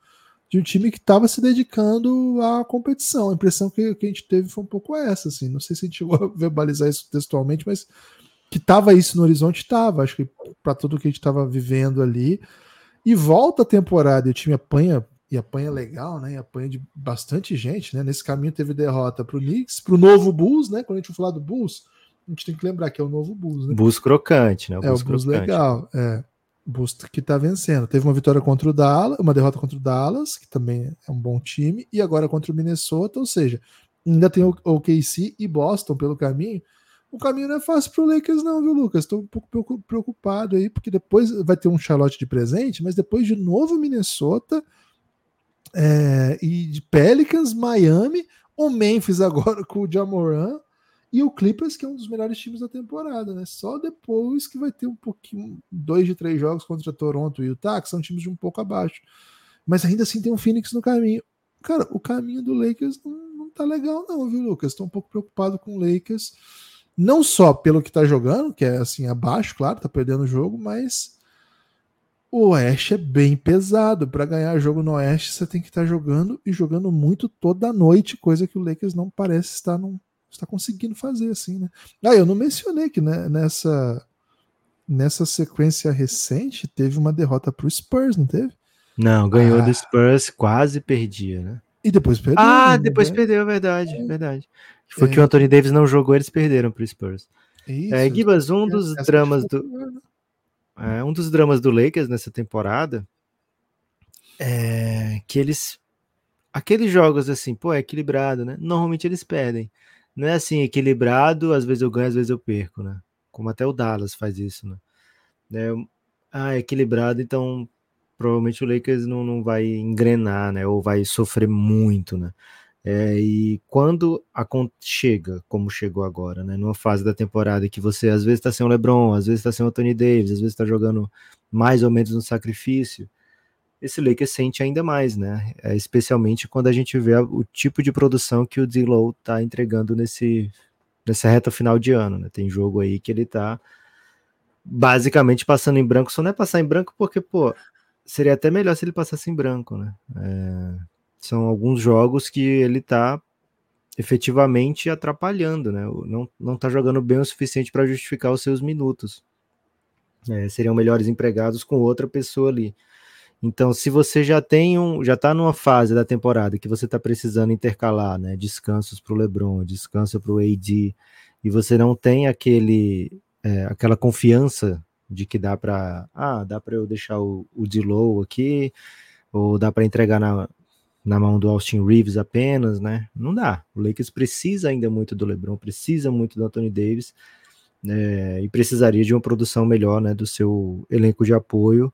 de um time que estava se dedicando à competição. A impressão que, que, a gente teve foi um pouco essa, assim. Não sei se a gente chegou a verbalizar isso textualmente, mas que estava isso no horizonte, estava. Acho que para tudo que a gente estava vivendo ali. E volta a temporada e o time apanha e apanha legal, né? E apanha de bastante gente, né? Nesse caminho teve derrota para o Knicks, para o novo Bulls, né? Quando a gente for falar do Bulls, a gente tem que lembrar que é o novo Bulls, né?
Bulls crocante, né?
O é Bulls o Bulls crocante. legal, é. Bulls que tá vencendo. Teve uma vitória contra o Dallas, uma derrota contra o Dallas, que também é um bom time, e agora contra o Minnesota, ou seja, ainda tem o OKC e Boston pelo caminho. O caminho não é fácil para Lakers, não, viu, Lucas? Estou um pouco preocupado aí, porque depois vai ter um Charlotte de presente, mas depois de novo Minnesota, é, e Pelicans, Miami, o Memphis agora com o Jamoran e o Clippers, que é um dos melhores times da temporada, né? Só depois que vai ter um pouquinho, dois de três jogos contra Toronto e Utah, que são times de um pouco abaixo. Mas ainda assim tem um Phoenix no caminho. Cara, o caminho do Lakers não, não tá legal, não, viu, Lucas? Estou um pouco preocupado com o Lakers. Não só pelo que tá jogando, que é assim, abaixo, claro, tá perdendo o jogo, mas o Oeste é bem pesado. Para ganhar jogo no Oeste, você tem que estar tá jogando e jogando muito toda noite, coisa que o Lakers não parece estar, não, está conseguindo fazer assim, né? Ah, eu não mencionei que né, nessa nessa sequência recente teve uma derrota para o Spurs, não teve?
Não, ganhou ah. do Spurs, quase perdia, né?
E depois perdeu.
Ah, né? depois né? perdeu, é verdade, é. verdade. Foi é. que o Anthony Davis não jogou, eles perderam para o Spurs. Isso. É, Gibas, um dos dramas do é, um dos dramas do Lakers nessa temporada é que eles. Aqueles jogos assim, pô, é equilibrado, né? Normalmente eles perdem. Não é assim, equilibrado, às vezes eu ganho, às vezes eu perco, né? Como até o Dallas faz isso, né? É, ah, é equilibrado, então provavelmente o Lakers não, não vai engrenar, né? Ou vai sofrer muito, né? É, e quando a chega, como chegou agora, né, numa fase da temporada que você às vezes está sem o LeBron, às vezes está sem o Tony Davis, às vezes está jogando mais ou menos no sacrifício, esse Lakers sente ainda mais, né? É, especialmente quando a gente vê o tipo de produção que o D-Low está entregando nesse, nessa reta final de ano, né? Tem jogo aí que ele está basicamente passando em branco, só não é passar em branco porque, pô, seria até melhor se ele passasse em branco, né? É são alguns jogos que ele está efetivamente atrapalhando, né? Não, não tá jogando bem o suficiente para justificar os seus minutos. É, seriam melhores empregados com outra pessoa ali. Então, se você já tem um, já está numa fase da temporada que você está precisando intercalar, né? Descansos para o LeBron, descanso para o AD, e você não tem aquele, é, aquela confiança de que dá para, ah, dá para eu deixar o, o aqui, ou dá para entregar na, na mão do Austin Reeves apenas, né? Não dá. O Lakers precisa ainda muito do LeBron, precisa muito do Anthony Davis, né? E precisaria de uma produção melhor, né? Do seu elenco de apoio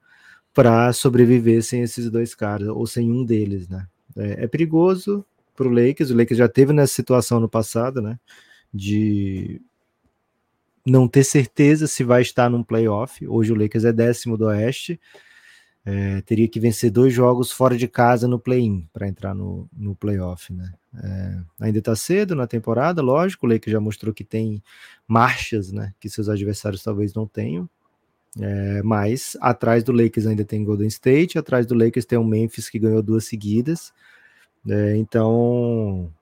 para sobreviver sem esses dois caras ou sem um deles, né? É, é perigoso para o Lakers. O Lakers já teve nessa situação no passado, né? De não ter certeza se vai estar num playoff. Hoje o Lakers é décimo do Oeste é, teria que vencer dois jogos fora de casa no play-in para entrar no, no playoff, né? É, ainda está cedo na temporada, lógico, o Lakers já mostrou que tem marchas, né? Que seus adversários talvez não tenham. É, mas atrás do Lakers ainda tem Golden State, atrás do Lakers tem o Memphis que ganhou duas seguidas. É, então,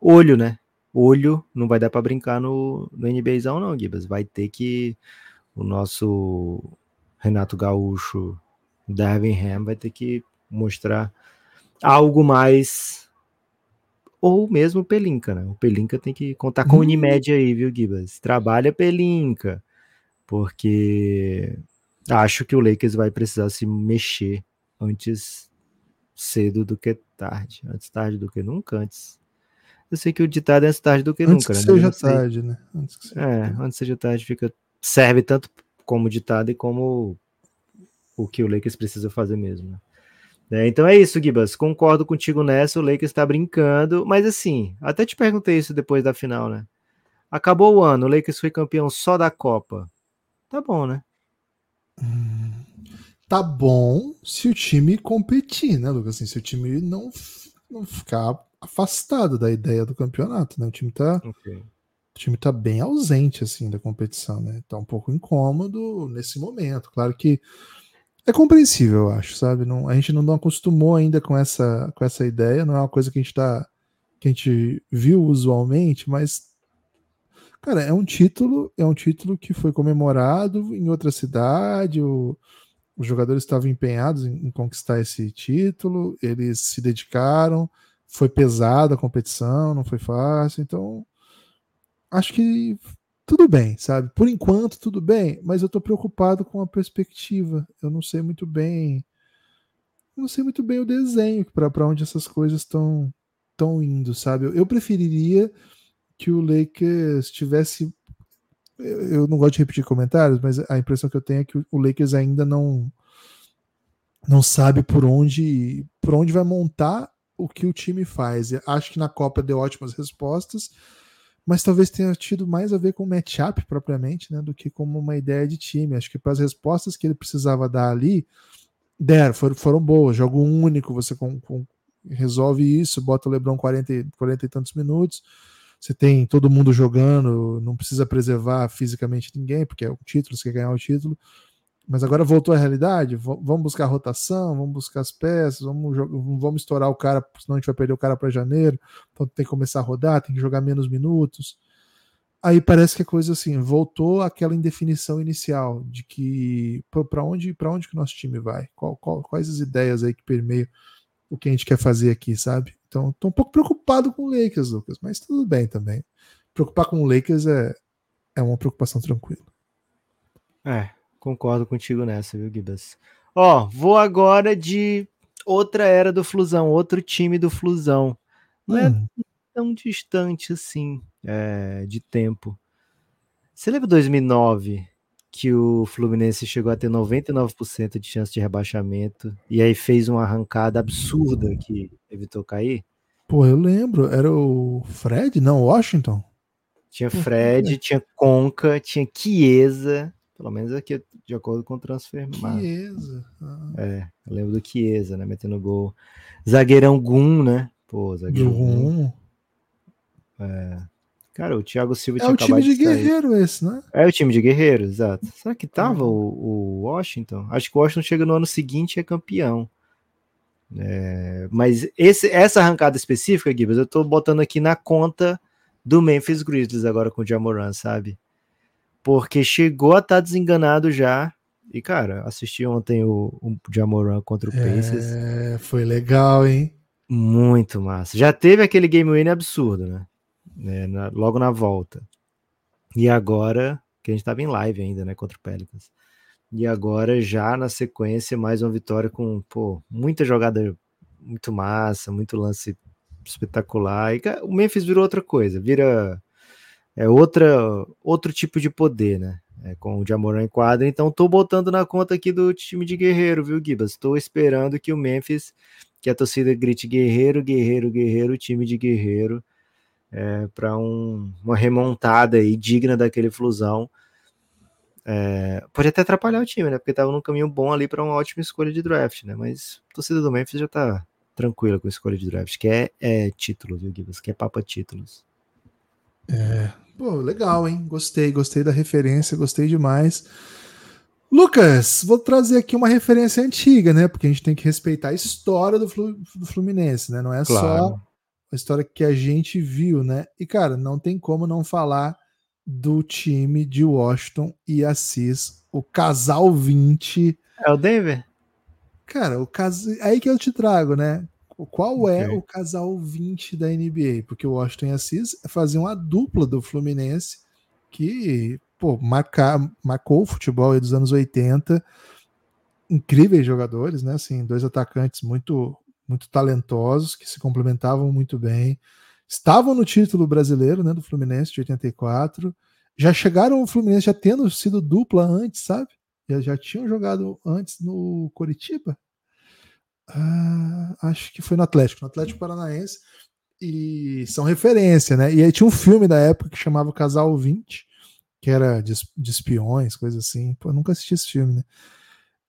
olho, né? Olho, não vai dar para brincar no, no NBAzão, não, Gibas. Vai ter que o nosso Renato Gaúcho Ham vai ter que mostrar algo mais. Ou mesmo Pelinka, né? O Pelinka tem que contar com hum. o Unimed aí, viu, Gibas? Trabalha Pelinka. Porque acho que o Lakers vai precisar se mexer antes cedo do que tarde. Antes tarde do que nunca, antes. Eu sei que o ditado é antes tarde do que
antes
nunca,
que né? Seja tarde, né?
Antes que seja é, tarde. antes seja tarde fica serve tanto como ditado e como o que o Lakers precisa fazer mesmo. Né? É, então é isso, Gibas. Concordo contigo nessa. O Lakers está brincando, mas assim, até te perguntei isso depois da final, né? Acabou o ano, o Lakers foi campeão só da Copa. Tá bom, né?
Hum, tá bom se o time competir, né, Lucas? Assim, se o time não, não ficar afastado da ideia do campeonato, né? O time tá, okay. o time tá bem ausente assim da competição, né? Tá um pouco incômodo nesse momento. Claro que é compreensível, eu acho, sabe? Não, a gente não, não acostumou ainda com essa, com essa ideia, não é uma coisa que a gente tá que a gente viu usualmente, mas cara, é um título, é um título que foi comemorado em outra cidade, o, os jogadores estavam empenhados em, em conquistar esse título, eles se dedicaram, foi pesada a competição, não foi fácil, então acho que tudo bem, sabe? Por enquanto, tudo bem, mas eu tô preocupado com a perspectiva. Eu não sei muito bem. Não sei muito bem o desenho para onde essas coisas estão estão indo, sabe? Eu, eu preferiria que o Lakers tivesse. Eu não gosto de repetir comentários, mas a impressão que eu tenho é que o Lakers ainda não não sabe por onde por onde vai montar o que o time faz. Acho que na Copa deu ótimas respostas, mas talvez tenha tido mais a ver com matchup propriamente, né, do que como uma ideia de time. Acho que para as respostas que ele precisava dar ali, deram, foram, foram boas. Jogo único, você com, com, resolve isso, bota o LeBron 40, 40 e tantos minutos. Você tem todo mundo jogando, não precisa preservar fisicamente ninguém, porque é o título, você quer ganhar o título. Mas agora voltou à realidade, vamos buscar a rotação, vamos buscar as peças, vamos, vamos estourar o cara, senão a gente vai perder o cara para janeiro, então tem que começar a rodar, tem que jogar menos minutos. Aí parece que a coisa assim, voltou àquela indefinição inicial de que para onde para onde que o nosso time vai? Qual, qual, quais as ideias aí que permeiam o que a gente quer fazer aqui, sabe? Então, tô um pouco preocupado com o Lakers, Lucas, mas tudo bem também. Preocupar com o Lakers é, é uma preocupação tranquila.
É, Concordo contigo nessa, viu, Gibas? Ó, vou agora de outra era do Flusão, outro time do Flusão. Não é hum. é tão distante assim é, de tempo. Você lembra 2009 que o Fluminense chegou a ter 99% de chance de rebaixamento e aí fez uma arrancada absurda que evitou cair?
Pô, eu lembro. Era o Fred? Não, Washington?
Tinha Fred, Pô, tinha Conca, tinha Chiesa. Pelo menos aqui, de acordo com o transfer.
Chiesa.
Ah. É, eu lembro do Chiesa, né? Metendo gol. Zagueirão Gum, né? Pô, zagueirão Gum. É. Cara, o Thiago Silva
é tinha É o time de, de guerreiro esse, né?
É o time de guerreiro, exato. Será que tava uhum. o, o, Washington? Acho que o Washington chega no ano seguinte e é campeão. É, mas esse, essa arrancada específica, Gibbs, eu tô botando aqui na conta do Memphis Grizzlies agora com o Jamoran, sabe? porque chegou a estar tá desenganado já. E, cara, assisti ontem o, o Jamoran contra o Pacers.
É, foi legal, hein?
Muito massa. Já teve aquele game win absurdo, né? É, na, logo na volta. E agora, que a gente estava em live ainda, né, contra o Pelicans. E agora, já na sequência, mais uma vitória com, pô, muita jogada muito massa, muito lance espetacular. E o Memphis virou outra coisa, vira é outra, outro tipo de poder, né? É, com o Jamoran em quadra. Então, tô botando na conta aqui do time de Guerreiro, viu, Gibas? Estou esperando que o Memphis, que a torcida grite Guerreiro, Guerreiro, Guerreiro, time de Guerreiro, é, para um, uma remontada aí digna daquele flusão. É, pode até atrapalhar o time, né? Porque tava num caminho bom ali para uma ótima escolha de draft, né? Mas a torcida do Memphis já tá tranquila com a escolha de draft, que é, é título, viu, Gibas? Que é papa títulos.
É, Pô, legal, hein? Gostei, gostei da referência, gostei demais. Lucas, vou trazer aqui uma referência antiga, né? Porque a gente tem que respeitar a história do, Fluminense, né? Não é claro. só a história que a gente viu, né? E, cara, não tem como não falar do time de Washington e Assis, o casal 20.
É o Denver?
Cara, o casal. Aí que eu te trago, né? Qual é o casal 20 da NBA? Porque o Washington e Assis faziam a dupla do Fluminense que pô, marcar, marcou o futebol dos anos 80. Incríveis jogadores, né? Assim, dois atacantes muito, muito talentosos que se complementavam muito bem. Estavam no título brasileiro, né? Do Fluminense de 84. Já chegaram o Fluminense já tendo sido dupla antes, sabe? Já, já tinham jogado antes no Coritiba, ah, acho que foi no Atlético, no Atlético Paranaense. E são referência, né? E aí tinha um filme da época que chamava Casal 20, que era de, de espiões, coisa assim. Pô, eu nunca assisti esse filme, né?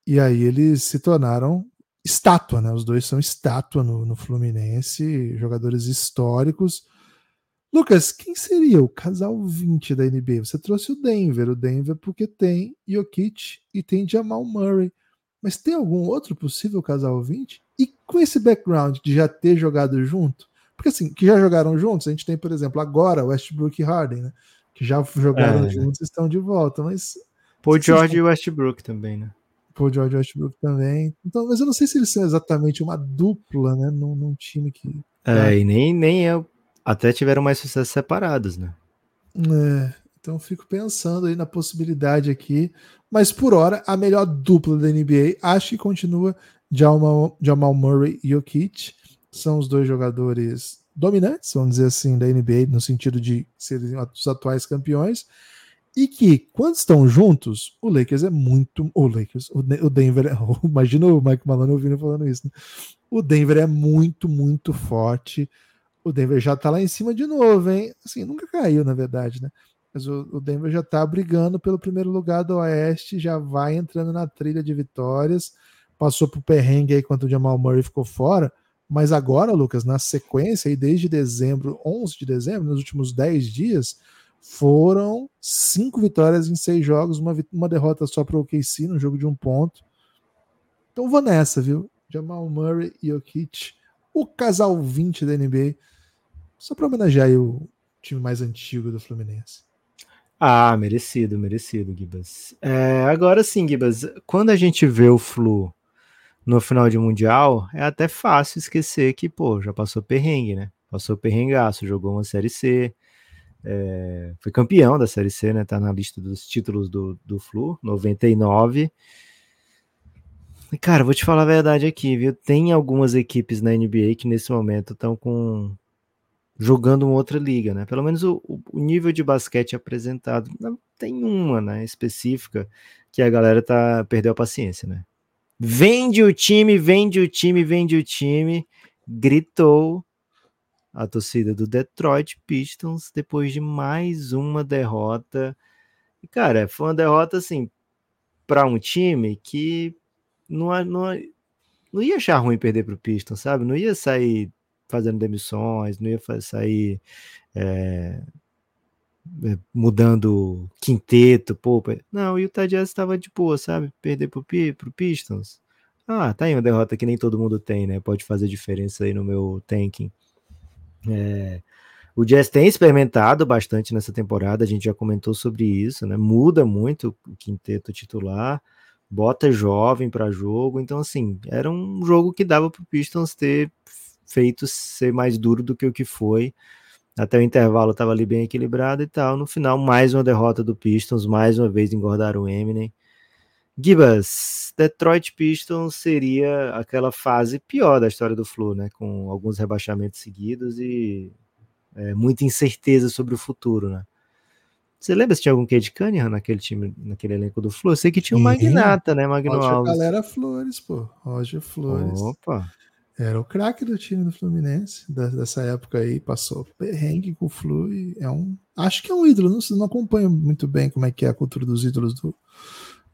E aí eles se tornaram estátua, né? Os dois são estátua no, no Fluminense, jogadores históricos. Lucas, quem seria o casal 20 da NBA? Você trouxe o Denver, o Denver porque tem Jokic e tem Jamal Murray. Mas tem algum outro possível casal 20? E com esse background de já ter jogado junto? Porque assim, que já jogaram juntos, a gente tem, por exemplo, agora Westbrook e Harden, né? Que já jogaram é. juntos e estão de volta, mas.
Paul George e Westbrook também, né?
Paul George Westbrook também. Então, mas eu não sei se eles são exatamente uma dupla, né? Num, num time que.
É, tá. e nem, nem eu. Até tiveram mais sucesso separados, né?
É, então fico pensando aí na possibilidade aqui. Mas por hora, a melhor dupla da NBA acho que continua Jamal, Jamal Murray e Jokic são os dois jogadores dominantes, vamos dizer assim, da NBA, no sentido de serem os atuais campeões, e que, quando estão juntos, o Lakers é muito. O Lakers, o Denver, é, imagina o Mike Malone ouvindo falando isso, né? O Denver é muito, muito forte. O Denver já tá lá em cima de novo, hein? Assim, nunca caiu, na verdade, né? Mas o, Denver já tá brigando pelo primeiro lugar do Oeste, já vai entrando na trilha de vitórias. Passou pro perrengue aí quando o Jamal Murray ficou fora mas agora, Lucas, na sequência, e desde dezembro, 11 de dezembro, nos últimos 10 dias, foram cinco vitórias em seis jogos, uma, uma derrota só para o OKC no jogo de um ponto. Então vou nessa, viu? Jamal Murray e Jokic, o casal 20 da NBA, só para homenagear o time mais antigo do Fluminense.
Ah, merecido, merecido, Gibas. É, agora sim, Gibas, quando a gente vê o Flu no final de Mundial, é até fácil esquecer que, pô, já passou perrengue, né? Passou perrengaço, jogou uma Série C, é, foi campeão da Série C, né? Tá na lista dos títulos do, do Flu, 99. E, cara, vou te falar a verdade aqui, viu? Tem algumas equipes na NBA que nesse momento estão com jogando uma outra liga, né? Pelo menos o, o, nível de basquete apresentado. Não, tem uma, né, específica que a galera tá perdeu a paciência, né? Vende o time, vende o time, vende o time. Gritou a torcida do Detroit Pistons depois de mais uma derrota. E, cara, foi uma derrota assim para um time que não, não, não ia achar ruim perder para o Pistons, sabe? Não ia sair fazendo demissões, não ia sair é, mudando quinteto, pô. Não, o Utah Jazz estava de boa, sabe? Perder pro, pro Pistons. Ah, tá aí uma derrota que nem todo mundo tem, né? Pode fazer diferença aí no meu tanking. É, o Jazz tem experimentado bastante nessa temporada, a gente já comentou sobre isso, né? Muda muito o quinteto titular, bota jovem para jogo, então assim, era um jogo que dava para o Pistons ter feito ser mais duro do que o que foi. Até o intervalo estava ali bem equilibrado e tal. No final, mais uma derrota do Pistons, mais uma vez engordaram o Eminem. Gibas, Detroit Pistons seria aquela fase pior da história do Flu, né? Com alguns rebaixamentos seguidos e é, muita incerteza sobre o futuro, né? Você lembra se tinha algum Cade Cunningham naquele time, naquele elenco do Flu? Eu sei que tinha um Magnata, né? Magno
Roger
Alves.
Galera Flores, pô. Roger Flores.
Opa!
Era o craque do time do Fluminense dessa época aí, passou perrengue com o Flu e é um. Acho que é um ídolo, não, não acompanho muito bem como é que é a cultura dos ídolos do,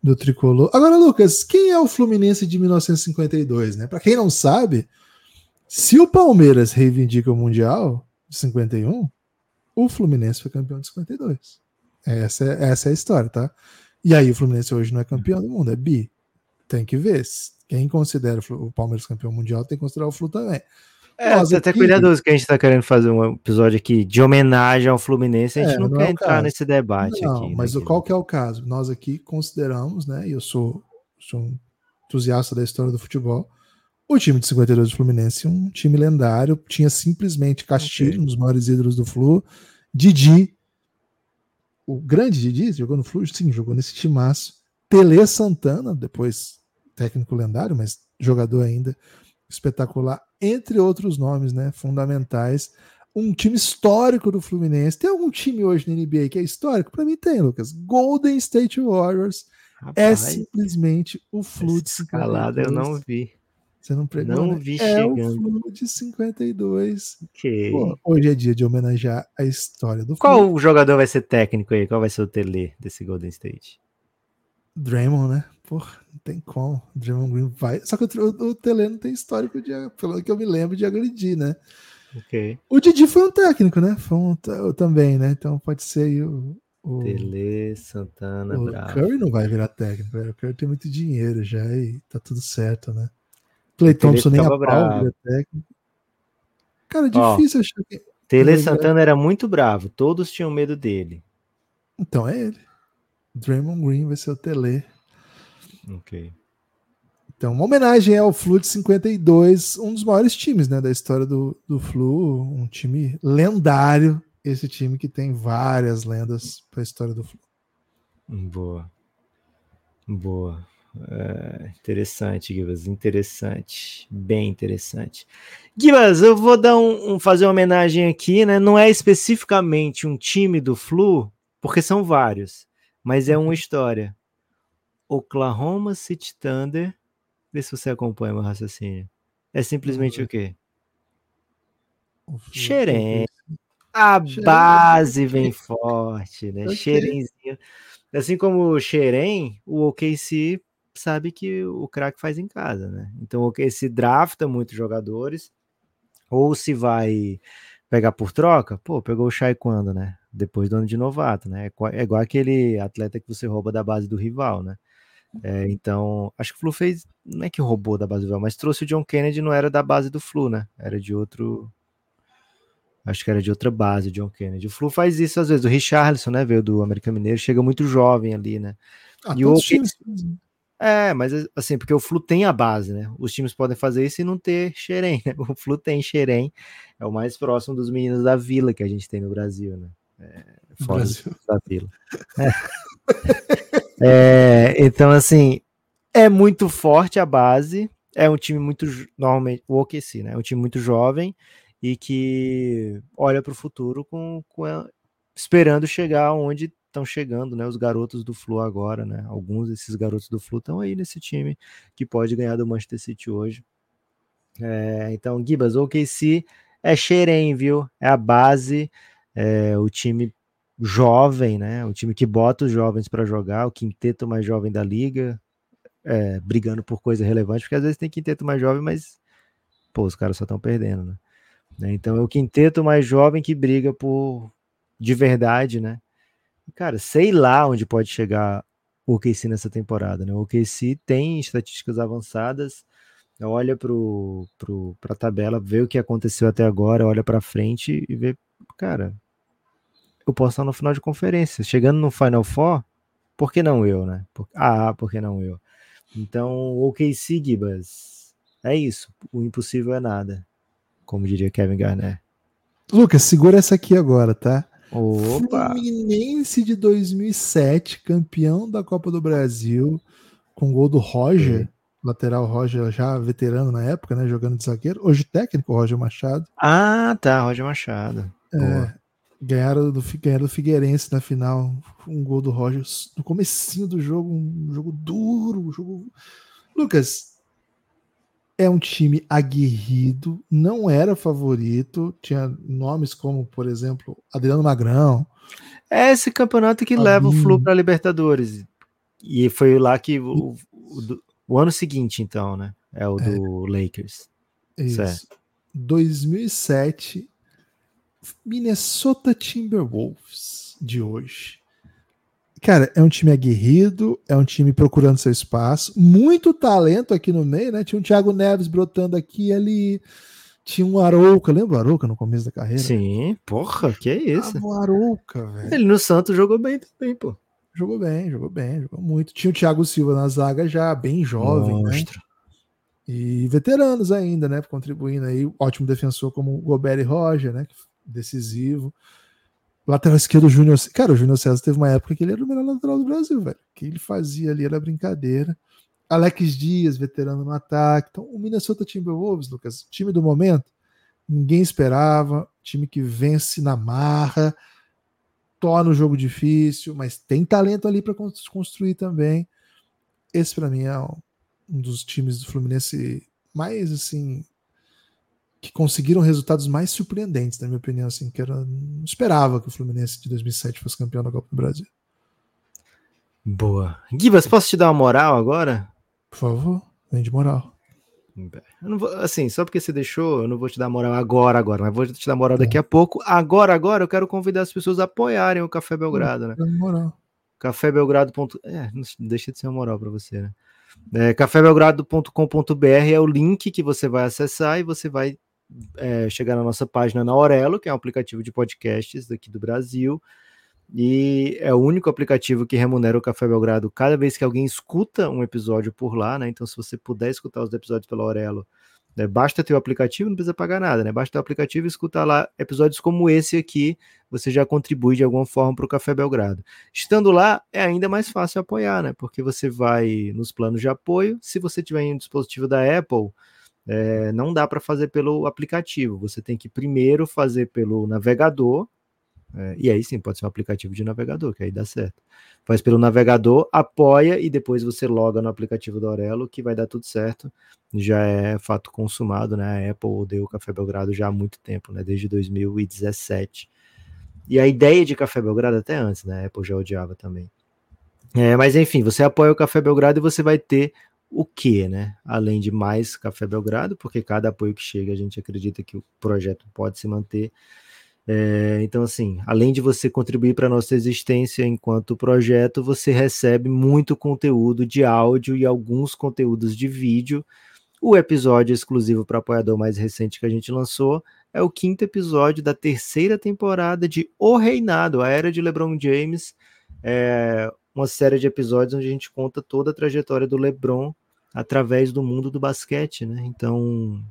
do tricolor. Agora, Lucas, quem é o Fluminense de 1952, né? Para quem não sabe, se o Palmeiras reivindica o Mundial de 51, o Fluminense foi campeão de 52. Essa é, essa é a história, tá? E aí o Fluminense hoje não é campeão do mundo, é bi. Tem que ver. Quem considera o Palmeiras campeão mundial tem que considerar o Flu também.
É, Nós até aqui... cuidadoso que a gente tá querendo fazer um episódio aqui de homenagem ao Fluminense, a gente é, não, não, quer é entrar caso. nesse debate não, aqui.
Mas né, qual que é o caso? Nós aqui consideramos, né, e eu sou, sou um entusiasta da história do futebol, o time de 52 do Fluminense um time lendário, tinha simplesmente Castilho, okay. um dos maiores ídolos do Flu, Didi, o grande Didi, jogou no Flu? Sim, jogou nesse timaço, Tele Santana, depois técnico lendário, mas jogador ainda espetacular, entre outros nomes, né, fundamentais. Um time histórico do Fluminense. Tem algum time hoje na NBA que é histórico? Para mim tem, Lucas. Golden State Warriors é Rapaz, é simplesmente o Flu de
escalada eu não vi.
Você não pegou?
Não
né?
vi
é
chegando.
o Flu de 52.
Ok.
Pô, hoje é dia de homenagear a história do Flu.
Qual jogador vai ser técnico aí? Qual vai ser o tele desse Golden State?
Draymond, né? Porra, não tem como. Draymond Green vai. Só que o, o, o Tele não tem histórico de, pelo que eu me lembro, de agredir, né?
Ok.
O Didi foi um técnico, né? Foi um também, né? Então pode ser aí o. o
Tele, Santana,
o
Bravo.
Curry não vai virar técnico, velho. O Curry tem muito dinheiro já e tá tudo certo, né? Clay
O
Thompson nem a pau vira técnico. Cara,
Ó.
difícil achar que.
Tele
é-
Santana era muito bravo. Todos tinham medo dele.
Então é ele. Draymond Green vai ser o Tele.
Ok.
Então, uma homenagem ao Flu de 52, um dos maiores times né, da história do, do Flu, um time lendário, esse time que tem várias lendas para a história do Flu.
Boa. Boa. É, interessante, Gibas. Interessante. Bem interessante. Gibas, eu vou dar um, um- fazer uma homenagem aqui, né? Não é especificamente um time do Flu, porque são vários, mas é uma história. Oklahoma City Thunder. Vê se você acompanha meu raciocínio. É simplesmente o quê?
O Flu-
Xerém. A
Xerém.
base vem forte, né?
Ok.
Xerenzinho. Assim como o Xerém, o OKC sabe que o craque faz em casa, né? Então o OKC drafta muitos jogadores, ou se vai pegar por troca, pô, pegou o Shai quando, né? Depois do ano de novato, né? É É igual aquele atleta que você rouba da base do rival, né? É, então, acho que o Flu fez, não é que roubou da base do rival, mas trouxe o John Kennedy, não era da base do Flu, né? Era de outro, Acho que era de outra base, o John Kennedy. O Flu faz isso às vezes. O Richarlison, né? Veio do América Mineiro, chega muito jovem ali, né?
Ah,
E o
times fazem.
É, mas assim, porque o Flu tem a base, né? Os times podem fazer isso e não ter Xerém, né? O Flu tem Xerém, é o mais próximo dos meninos da vila que a gente tem no Brasil, né? É, fora
Brasil.
da vila. É. É, então, assim, é muito forte a base. É um time muito, normalmente, o OKC, né? É um time muito jovem e que olha para o futuro com, com esperando chegar onde estão chegando, né? Os garotos do Flu agora, né? Alguns desses garotos do Flu estão aí nesse time que pode ganhar do Manchester City hoje. É, então, Gibas, OKC é Xerém, viu? É a base, é o time jovem, né? O time que bota os jovens para jogar, o quinteto mais jovem da liga, é, brigando por coisa relevante, porque às vezes tem quinteto mais jovem, mas pô, os caras só estão perdendo, né? Né, Então é o quinteto mais jovem que briga por de verdade, né? Cara, sei lá onde pode chegar o OKC nessa temporada, né? O OKC tem estatísticas avançadas, olha pro, pro, pra tabela, vê o que aconteceu até agora, olha pra frente e vê, cara, eu posso estar no final de conferência. Chegando no Final Four, por que não eu, né? Por- ah, por que não eu? Então, o OKC, Gibas, é isso. O impossível é nada, como diria Kevin Garnett.
Lucas, segura essa aqui agora, tá?
Opa!
Fluminense de 2007, campeão da Copa do Brasil, com gol do Roger, lateral Roger, já veterano na época, né? Jogando de zagueiro. Hoje técnico, Roger Machado.
Ah, tá, Roger Machado.
É. ganharam, do, ganharam do Figueirense na final. Um gol do Roger no comecinho do jogo, um jogo duro, um jogo. Lucas, é um time aguerrido, não era favorito, tinha nomes como, por exemplo, Adriano Magrão.
É esse campeonato que leva o. Flu para Libertadores. E foi lá que o, o, o ano seguinte, então, né? É o do Lakers.
Isso.
Certo.
2007, Minnesota Timberwolves de hoje. Cara, é um time aguerrido, é um time procurando seu espaço, muito talento aqui no meio, né? Tinha um Thiago Neves brotando aqui e ali, tinha um Arouca, lembra o Arouca no começo da carreira?
Sim, porra, que é isso?
Ah, o Arouca, velho.
Ele no Santos jogou bem também, pô.
Jogou bem, jogou bem, jogou muito. Tinha o Thiago Silva na zaga já, bem jovem, né?
Monstro.
E veteranos ainda, né? Contribuindo aí. Ótimo defensor como o Gobert e Roger, né? Decisivo. Lateral esquerdo, Júnior. Cara, o Júnior César teve uma época que ele era o melhor lateral do Brasil, velho. O que ele fazia ali era brincadeira. Alex Dias, veterano no ataque. Então, o Minnesota Timberwolves, Lucas, time do momento, ninguém esperava. Time que vence na marra, torna o jogo difícil, mas tem talento ali para construir também. Esse, para mim, é um dos times do Fluminense mais assim que conseguiram resultados mais surpreendentes, na minha opinião, assim, que era não esperava que o Fluminense de 2007 fosse campeão da Copa do Brasil.
Boa. Gibas, posso te dar uma moral agora?
Por favor, vem de moral.
Vou, assim, só porque você deixou, eu não vou te dar moral agora, agora, mas vou te dar moral daqui a pouco. Agora, agora, eu quero convidar as pessoas a apoiarem o Café Belgrado, né?
Moral.
Cafébelgrado. É, não deixa de ser uma moral para você, né? É, cafébelgrado.com.br é o link que você vai acessar e você vai é, chegar na nossa página na Aurelo, que é um aplicativo de podcasts daqui do Brasil. E é o único aplicativo que remunera o Café Belgrado cada vez que alguém escuta um episódio por lá, né? Então, se você puder escutar os episódios pela Aurelo, né? basta ter o aplicativo, não precisa pagar nada, né? Basta ter o aplicativo e escutar lá episódios como esse aqui, você já contribui de alguma forma para o Café Belgrado. Estando lá, é ainda mais fácil apoiar, né? Porque você vai nos planos de apoio. Se você tiver em um dispositivo da Apple, é, não dá para fazer pelo aplicativo. Você tem que primeiro fazer pelo navegador é, e aí sim, pode ser um aplicativo de navegador, que aí dá certo. Faz pelo navegador, apoia e depois você loga no aplicativo do Aurelo, que vai dar tudo certo. Já é fato consumado, né? A Apple odeia o Café Belgrado já há muito tempo, né? Desde 2017. E a ideia de Café Belgrado até antes, né? A Apple já odiava também. É, mas enfim, você apoia o Café Belgrado e você vai ter o que, né? Além de mais Café Belgrado, porque cada apoio que chega a gente acredita que o projeto pode se manter é, então, assim, além de você contribuir para a nossa existência enquanto projeto, você recebe muito conteúdo de áudio e alguns conteúdos de vídeo. O episódio exclusivo para apoiador mais recente que a gente lançou é o quinto episódio da terceira temporada de O Reinado, a Era de LeBron James. É uma série de episódios onde a gente conta toda a trajetória do LeBron através do mundo do basquete, né? Então,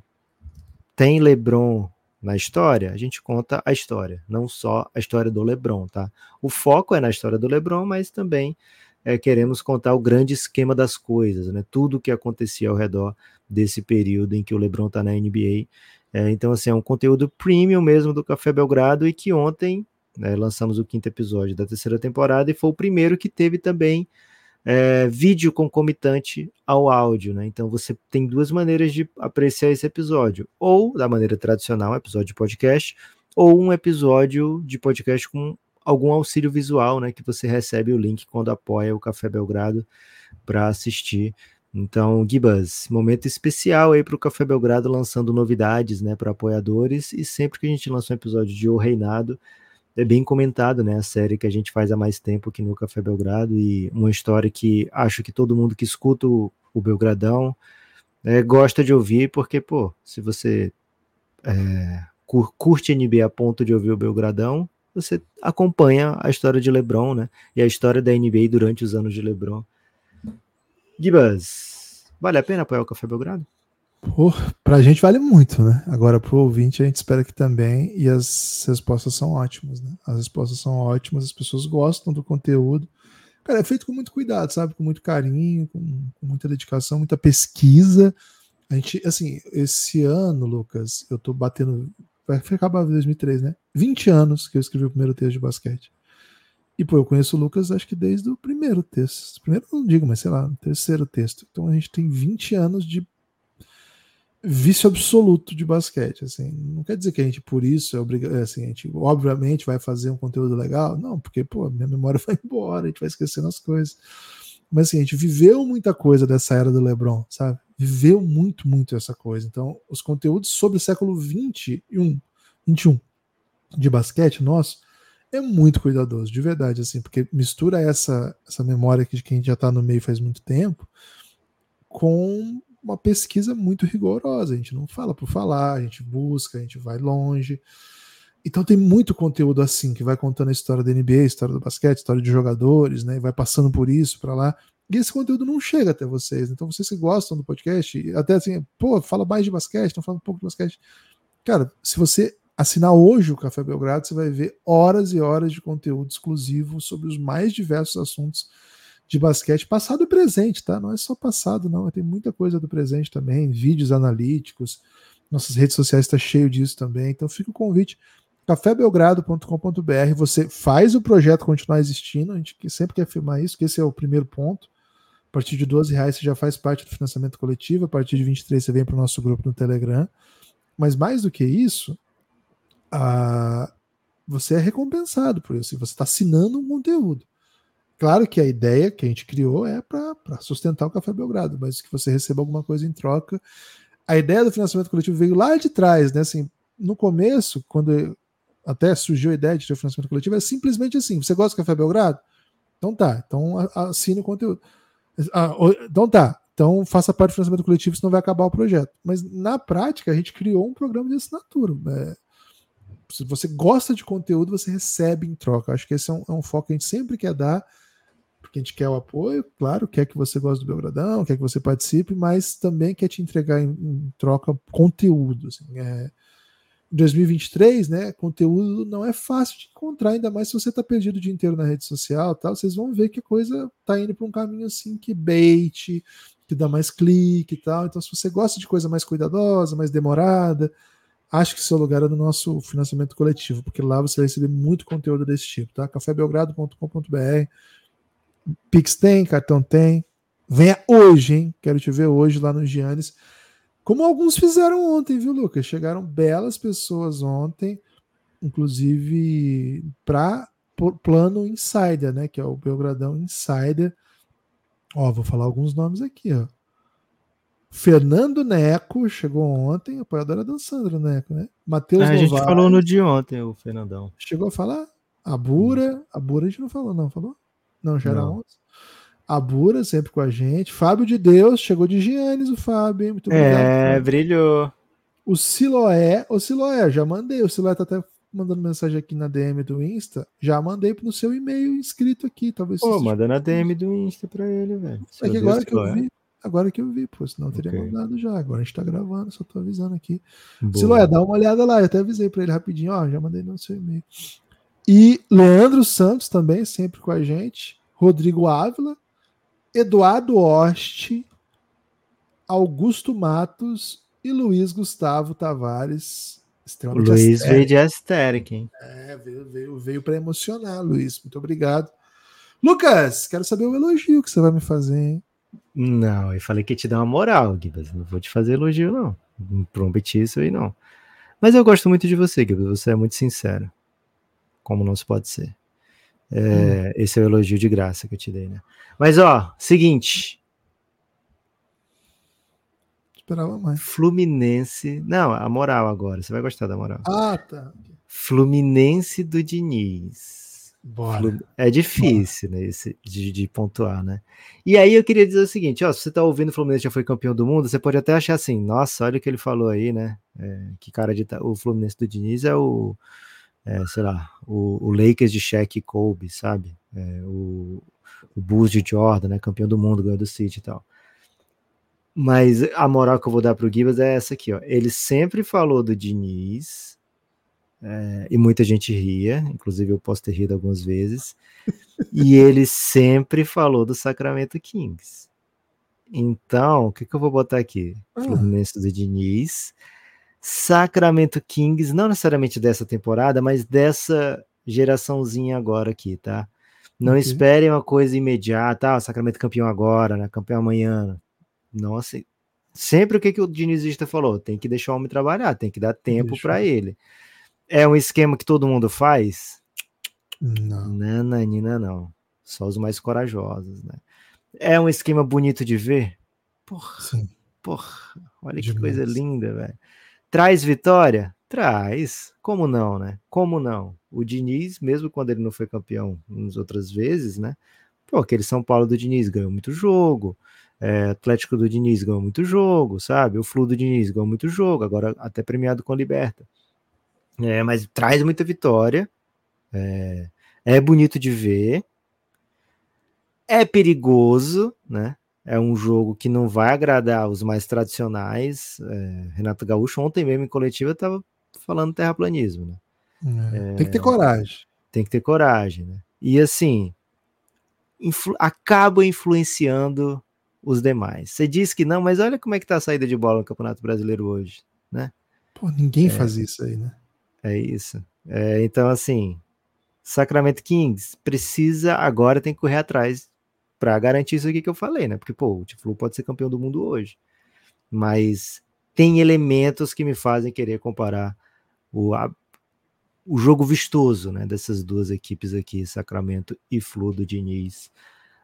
tem LeBron na história, a gente conta a história, não só a história do LeBron, tá? O foco é na história do LeBron, mas também é, queremos contar o grande esquema das coisas, né? Tudo o que acontecia ao redor desse período em que o LeBron está na NBA. É, então, assim, é um conteúdo premium mesmo do Café Belgrado e que ontem né, lançamos o quinto episódio da terceira temporada e foi o primeiro que teve também é, vídeo concomitante ao áudio, né? Então você tem duas maneiras de apreciar esse episódio: ou da maneira tradicional, um episódio de podcast, ou um episódio de podcast com algum auxílio visual, né? Que você recebe o link quando apoia o Café Belgrado para assistir. Então, Gibas, momento especial aí para o Café Belgrado lançando novidades, né, para apoiadores. E sempre que a gente lança um episódio de O Reinado, é bem comentado, né? A série que a gente faz há mais tempo aqui no Café Belgrado e uma história que acho que todo mundo que escuta o, o Belgradão é, gosta de ouvir, porque, pô, se você é, curte NBA a ponto de ouvir o Belgradão, você acompanha a história de LeBron, né? E a história da NBA durante os anos de LeBron. Gibas, vale a pena apoiar o Café Belgrado?
Para a gente vale muito, né? Agora, para o ouvinte, a gente espera que também. E as respostas são ótimas, né? As respostas são ótimas, as pessoas gostam do conteúdo. Cara, é feito com muito cuidado, sabe? Com muito carinho, com, com muita dedicação, muita pesquisa. A gente, assim, esse ano, Lucas, eu tô batendo. Vai acabar 2003, né? 20 anos que eu escrevi o primeiro texto de basquete. E, pô, eu conheço o Lucas acho que desde o primeiro texto. Primeiro não digo, mas sei lá, terceiro texto. Então a gente tem 20 anos de vício absoluto de basquete. Assim, não quer dizer que a gente, por isso, é obrigado. É, assim, a gente, obviamente, vai fazer um conteúdo legal. Não, porque, pô, minha memória vai embora, a gente vai esquecendo as coisas. Mas assim, a gente viveu muita coisa dessa era do LeBron, sabe? Viveu muito, muito essa coisa. Então, os conteúdos sobre o século 21, 21 de basquete nosso é muito cuidadoso, de verdade, assim, porque mistura essa, essa memória de quem já está no meio faz muito tempo com uma pesquisa muito rigorosa. A gente não fala por falar, a gente busca, a gente vai longe. Então tem muito conteúdo assim que vai contando a história da NBA, história do basquete, história de jogadores, né? E vai passando por isso para lá. E esse conteúdo não chega até vocês. Então vocês que gostam do podcast, até assim, pô, fala mais de basquete, estão falando um pouco de basquete. Cara, se você assinar hoje o Café Belgrado, você vai ver horas e horas de conteúdo exclusivo sobre os mais diversos assuntos de basquete, passado e presente, tá? Não é só passado, não. Tem muita coisa do presente também, vídeos analíticos. Nossas redes sociais está cheio disso também. Então fica o convite cafébelgrado.com.br. Você faz o projeto continuar existindo. A gente sempre quer afirmar isso, que esse é o primeiro ponto. partir de 12 reais você já faz parte do financiamento coletivo, a partir de 23 você vem para o nosso grupo no Telegram. Mas mais do que isso, a, você é recompensado por isso. Você está assinando um conteúdo. Claro que a ideia que a gente criou é para sustentar o Café Belgrado, mas que você receba alguma coisa em troca. A ideia do financiamento coletivo veio lá de trás, né? Assim, no começo, quando até surgiu a ideia de ter o financiamento coletivo, é simplesmente assim: você gosta do Café Belgrado? Então tá, então assine o conteúdo. Então tá, então faça parte do financiamento coletivo, senão vai acabar o projeto. Mas na prática, a gente criou um programa de assinatura. É, se você gosta de conteúdo, você recebe em troca. Acho que esse é um, é um, foco que a gente sempre quer dar, porque a gente quer o apoio, claro, quer que você goste do Belgradão, quer que você participe, mas também quer te entregar em, em troca conteúdo. Assim, é, em 2023, né, conteúdo não é fácil de encontrar, ainda mais se você está perdido o dia inteiro na rede social, tal, vocês vão ver que a coisa está indo para um caminho assim que bait, que dá mais clique e tal. Então, se você gosta de coisa mais cuidadosa, mais demorada, acho que seu lugar é no nosso financiamento coletivo, porque lá você vai receber muito conteúdo desse tipo, tá? cafébelgrado.com.br Pix tem, cartão tem. Venha hoje, hein? Quero te ver hoje lá no Giannis. Como alguns fizeram ontem, viu, Lucas? Chegaram belas pessoas ontem, inclusive para plano Insider, né? Que é o Belgradão Insider. Ó, vou falar alguns nomes aqui, ó. Fernando Neco chegou ontem, apoiadora da Sandra Neco, né? Matheus
é, A gente falou no dia ontem, o Fernandão.
Chegou a falar? A Bura, a Bura a gente não falou, não, falou? Não, já era ontem. A Bura sempre com a gente. Fábio de Deus, chegou de Giannis o Fábio, hein?
Muito obrigado. É, brilhou.
O Siloé, o Siloé, já mandei. O Siloé tá até mandando mensagem aqui na DM do Insta. Já mandei no seu e-mail inscrito aqui, talvez.
Pô, manda na DM do Insta pra ele, velho.
É que agora que eu vi, agora que eu vi, pô, senão eu teria okay. mandado já. Agora a gente tá gravando, só tô avisando aqui. Boa. Siloé, dá uma olhada lá, eu até avisei para ele rapidinho, ó, já mandei no seu e-mail. E Leandro Santos também, sempre com a gente. Rodrigo Ávila, Eduardo Oste, Augusto Matos e Luiz Gustavo Tavares.
Luiz veio de Asteric, hein?
É, veio, veio, veio para emocionar, Luiz. Muito obrigado. Lucas, quero saber o elogio que você vai me fazer, hein?
Não, eu falei que ia te dar uma moral, Guilherme. Não vou te fazer elogio, não. Não prometi isso aí, não. Mas eu gosto muito de você, Guilherme. Você é muito sincero. Como não se pode ser. É, hum. Esse é o elogio de graça que eu te dei, né? Mas, ó, seguinte.
Esperava mais.
Fluminense. Não, a moral agora. Você vai gostar da moral.
Ah, tá.
Fluminense do Diniz.
Bora.
É difícil, Bora. né? Esse, de, de, pontuar, né? E aí eu queria dizer o seguinte: ó, se você tá ouvindo o Fluminense já foi campeão do mundo, você pode até achar assim, nossa, olha o que ele falou aí, né? É, que cara de. O Fluminense do Diniz é o. É, sei lá, o, o, Lakers de Shaq e Kobe, sabe? É, o, o Bulls de Jordan, né? Campeão do mundo, ganhou do City e tal. Mas a moral que eu vou dar pro Gibas é essa aqui, ó. Ele sempre falou do Diniz é, e muita gente ria, inclusive eu posso ter rido algumas vezes, e ele sempre falou do Sacramento Kings. Então, o que, que eu vou botar aqui? Ah. Fluminense do Diniz, Sacramento Kings, não necessariamente dessa temporada, mas dessa geraçãozinha agora aqui, tá? Não okay. esperem uma coisa imediata, ah, Sacramento campeão agora, né? campeão amanhã. Não assim. Sempre o que, que o Dinizista falou? Tem que deixar o homem trabalhar, tem que dar tempo para ele. É um esquema que todo mundo faz?
Não.
Nananina, não. Só os mais corajosos, né? É um esquema bonito de ver? Porra. Sim. Porra. Olha Demais. que coisa linda, velho. Traz vitória? Traz. Como não, né? Como não? O Diniz, mesmo quando ele não foi campeão nas outras vezes, né? Pô, aquele São Paulo do Diniz ganhou muito jogo. É, Atlético do Diniz ganhou muito jogo, sabe? O Flu do Diniz ganhou muito jogo, agora até premiado com a Liberta. É, mas traz muita vitória. É, é bonito de ver. É perigoso, né? É um jogo que não vai agradar os mais tradicionais. É, Renato Gaúcho, ontem mesmo em coletiva, estava falando terraplanismo. Né?
É, tem que ter coragem.
Tem que ter coragem, né? E assim, influ acaba influenciando os demais. Você diz que não, mas olha como é que tá a saída de bola no Campeonato Brasileiro hoje, né?
Pô, ninguém é, faz isso aí, né?
É isso. É, então, assim, Sacramento Kings precisa agora tem que correr atrás para garantir isso aqui que eu falei, né? Porque, pô, o Tiflu pode ser campeão do mundo hoje. Mas tem elementos que me fazem querer comparar o, a, o jogo vistoso, né? Dessas duas equipes aqui, Sacramento e Flu do Diniz.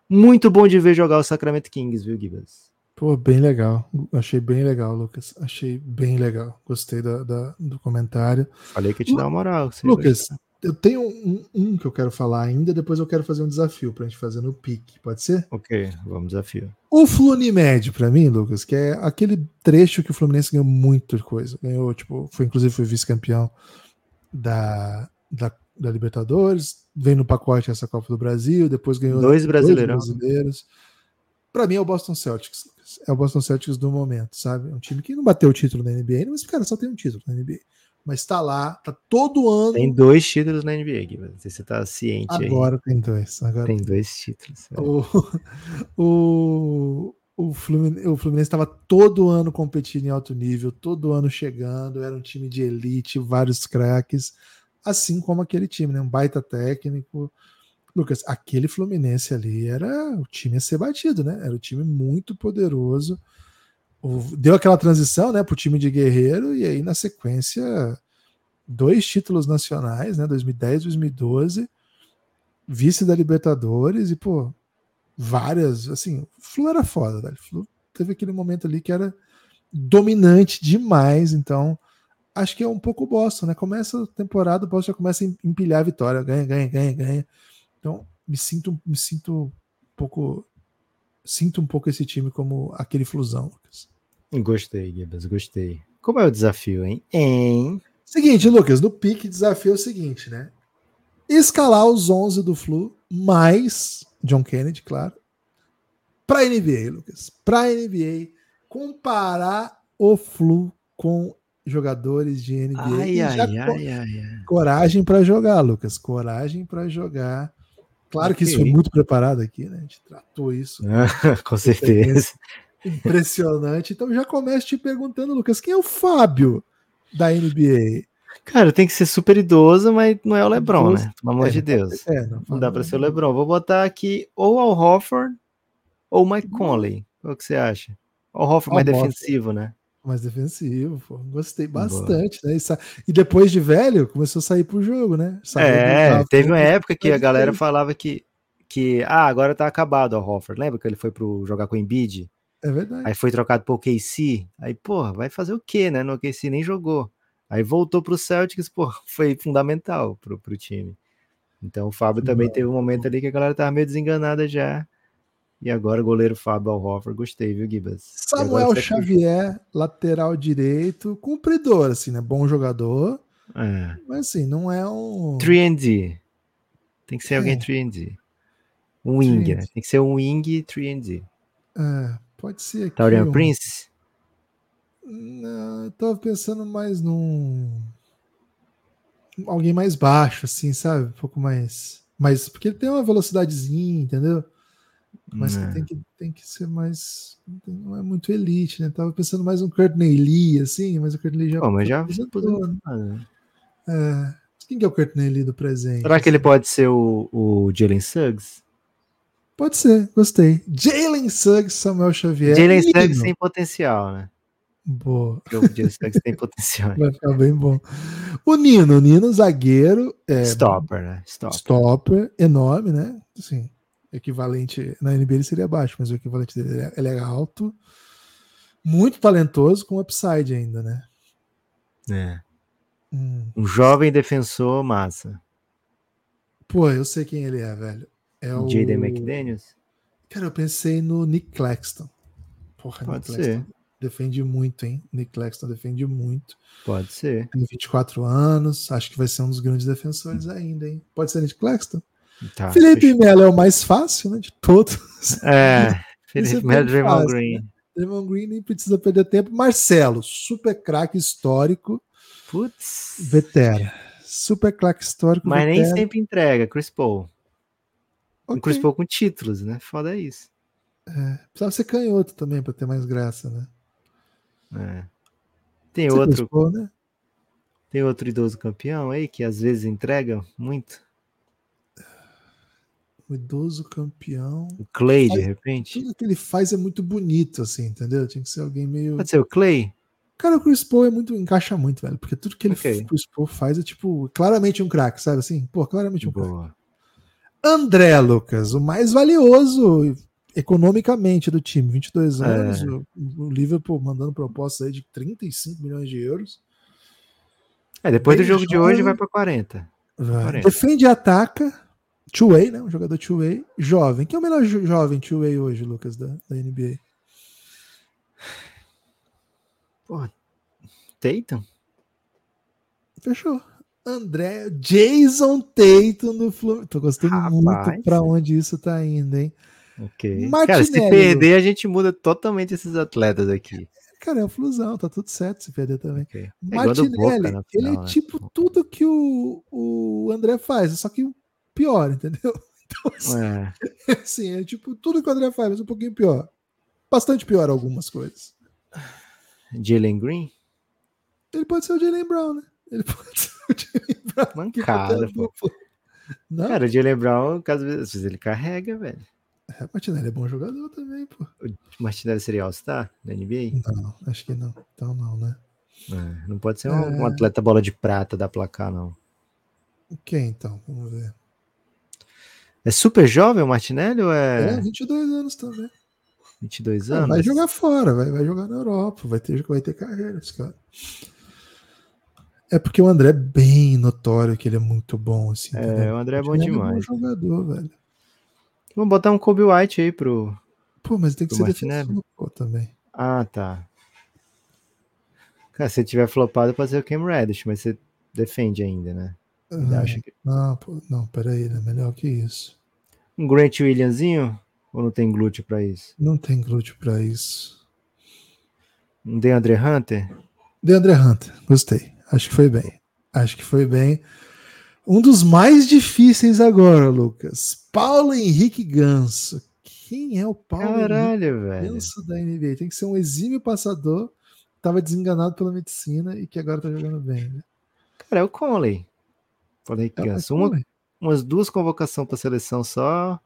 Muito bom de ver jogar o Sacramento Kings, viu, Gibas?
Pô, bem legal. Achei bem legal, Lucas. Achei bem legal. Gostei da, da- do comentário.
Falei que ia te dar uma moral.
Lucas,
gostar.
Eu tenho um, um que eu quero falar ainda, depois eu quero fazer um desafio pra gente fazer no pique, pode ser?
Ok, vamos desafio.
O Flunimed, pra mim, Lucas, que é aquele trecho que o Fluminense ganhou muita coisa. Ganhou, tipo, foi inclusive foi vice-campeão da, da, da Libertadores, vem no pacote essa Copa do Brasil, depois ganhou
Dois brasileirão.
brasileiros. Pra mim é o Boston Celtics. Lucas. É o Boston Celtics do momento, sabe? É um time que não bateu o título na NBA, mas, cara, só tem um título na NBA. Mas tá lá, tá todo ano.
Tem dois títulos na NBA, Gibas. Não sei se você tá ciente
agora tem dois. Agora
aí. Tem dois títulos. é.
o, o, o Fluminense estava todo ano competindo em alto nível, todo ano chegando, era um time de elite, vários craques, assim como aquele time, né? Um baita técnico. Lucas, aquele Fluminense ali era o time a ser batido, né? Era um time muito poderoso. O- deu aquela transição, né, para o time de Guerreiro, e aí na sequência, dois títulos nacionais, né? 2010 2012 vice da Libertadores e, pô, várias, assim, o Flu era foda, velho. O Flu teve aquele momento ali que era dominante demais, então acho que é um pouco o Boston, né? Começa a temporada, o Boston já começa a em- empilhar a vitória, ganha, ganha, ganha, ganha. Então, me sinto, me sinto um pouco sinto um pouco esse time como aquele Flusão, Lucas.
Gostei, Gibas, gostei. Como é o desafio, hein? Hein?
Seguinte, Lucas, no pique desafio é o seguinte, né? Escalar os 11 do Flu mais John Kennedy, claro, para NBA, Lucas. Para NBA, comparar o Flu com jogadores de NBA.
Ai, ai, ai, ai, ai.
Coragem para jogar, Lucas. Coragem para jogar. Claro que isso foi muito preparado aqui, né? A gente tratou isso.
Com certeza.
Impressionante. Então já começo te perguntando, Lucas, quem é o Fábio da NBA?
Cara, tem que ser super idoso, mas não é o Lebron, né? Pelo amor
É,
de Deus.
É, não,
Não dá pra ser o Lebron. Vou botar aqui ou Al Hofford ou Mike Conley. Qual que você acha? O Hofford mais
Al
defensivo, né?
Mais defensivo, pô. Gostei bastante, né? E, sa- e depois de velho, começou a sair pro jogo, né? Saiu
É, teve uma época que a galera falava que, que ah, agora tá acabado o Hofford. Lembra que ele foi pro jogar com o Embiid?
É verdade.
Aí foi trocado pro KC. Aí, porra, vai fazer o quê, né? No KC nem jogou. Aí voltou pro Celtics, pô, foi fundamental pro, pro time. Então o Fábio também
Não.
teve um momento ali que a galera tava meio desenganada já. E agora o goleiro Fábio Al Hofford, gostei, viu, Gibas?
Samuel
você-
Xavier, lateral direito, cumpridor, assim, né? Bom jogador,
É.
mas assim, não é um.
3D. Tem que ser alguém
É.
3D. Um wing,
3D.
né? Tem que ser um wing 3D.
É, pode ser aqui.
Taurian
um-
Prince?
Não, eu tava pensando mais num. Alguém mais baixo, assim, sabe? Um pouco mais. mais porque ele tem uma velocidadezinha, entendeu? Mas que
Não.
tem, que tem que ser mais. Não é muito elite, né? Tava pensando mais um Courtney Lee, assim, mas o Courtney Lee já.
Pô, mas já
aposentou, né?
Ah, né?
É. Quem que é o Courtney Lee do presente?
Será que ele pode ser o, o Jalen Suggs?
Pode ser, gostei. Jalen Suggs, Samuel Xavier.
Jalen. Suggs tem potencial, né?
Boa.
O Jalen Suggs tem potencial.
Vai ficar bem bom. O Nino, o Nino, zagueiro, é,
Stopper, né? Stopper.
stopper, enorme, né? Assim, equivalente na NBA ele seria baixo, mas o equivalente dele é- ele é alto, muito talentoso, com upside ainda, né?
É.
Hum.
Um jovem defensor massa.
Pô, eu sei quem ele é, velho. É o
Jaden McDaniels?
Cara, eu pensei no Nick Claxton. Porra,
Pode
Nick
ser.
Claxton defende muito, hein? Nick Claxton defende muito.
Pode ser.
Tem 24 anos, acho que vai ser um dos grandes defensores ainda, hein? Pode ser Nick Claxton?
Tá,
Felipe
fechou.
Melo é o mais fácil, né? De todos.
É, Felipe
é
Melo
bem
Draymond Green.
Draymond Green nem precisa perder tempo. Marcelo, super craque histórico,
Putz.
vetera. Super craque histórico,
Mas nem sempre entrega, Chris Paul. Um
Ok.
Chris Paul com títulos, né? Foda isso.
Precisava ser canhoto também para ter mais graça, né?
É. Tem
Você
outro,
Chris Paul, né?
tem outro idoso campeão aí que às vezes entrega muito.
Um idoso campeão.
O Clay, de
Faz-
repente.
Tudo que ele faz é muito bonito, assim, entendeu? Tinha que ser alguém meio.
Pode ser o Clay?
Cara, o Chris Paul é muito. encaixa muito, velho. Porque tudo que ele
Ok.
o Chris Paul faz é, tipo, claramente um craque, sabe assim? Pô, claramente um craque. André, Lucas, o mais valioso economicamente do time, 22
É.
anos, o, o Liverpool mandando propostas aí de 35 milhões de euros.
É, depois do jogo de hoje vai pra 40.
Vai.
40.
Defende e ataca. Two-way, né? Um jogador two-way. Jovem. Quem é o melhor jo- jovem two-way hoje, Lucas, da, da NBA?
Tatum?
Fechou. André, Jason Tatum no Fluminense. Tô gostando
Rapaz.
muito pra onde isso tá indo, hein?
Ok.
Martinelli,
Cara, se perder, a gente muda totalmente esses atletas aqui.
Cara, é o Flusão, tá tudo certo se perder também.
Ok. É
Martinelli,
Boca na
ele
final,
é
né?
tipo tudo que o, o André faz, só que pior, entendeu? Então, assim,
É.
assim, é tipo tudo que o André faz, mas um pouquinho pior. Bastante pior algumas coisas.
Jalen Green?
Ele pode ser o Jalen Brown, né? Ele pode ser o Jalen Brown.
Mancada,
a
pô.
Não,
Cara, o Jalen Brown, às vezes, ele carrega, velho.
é, Martinelli é bom jogador também, pô.
O Martinelli seria All-Star da NBA?
Não, acho que não. Então não, né?
É, não pode ser um,
É.
um atleta bola de prata da placar, não.
Quem então? Vamos ver.
É super jovem o Martinelli ou
É,
é,
22 anos também.
22
Ah,
anos?
vai jogar fora, vai, vai jogar na Europa, vai ter, vai ter carreira esse cara. É porque o André é bem notório que ele é muito bom, assim.
É,
entendeu?
o André é bom demais.
jogador, velho.
Vamos botar um Kobe White aí pro.
Pô, mas tem que ser pô, também.
Ah, tá. Cara, se tiver flopado, pode ser o Cam Reddish, mas você defende ainda, né?
Ah,
acha que-
Não, pô, não, peraí, né? Melhor que isso.
Um Grant Williamzinho? Ou não tem glúteo pra isso?
Não tem glúteo pra isso.
Um DeAndre Hunter?
DeAndre Hunter, gostei. Acho que foi bem. Acho que foi bem. Um dos mais difíceis agora, Lucas. Paulo Henrique Ganso. Quem é o Paulo Henrique
Caralho, velho.
Ganso da NBA? Tem que ser um exímio passador que tava desenganado pela medicina e que agora tá jogando bem. né?
Cara, é o Conley. Falei que
É,
Ganso. Uma? Umas duas convocações pra seleção só.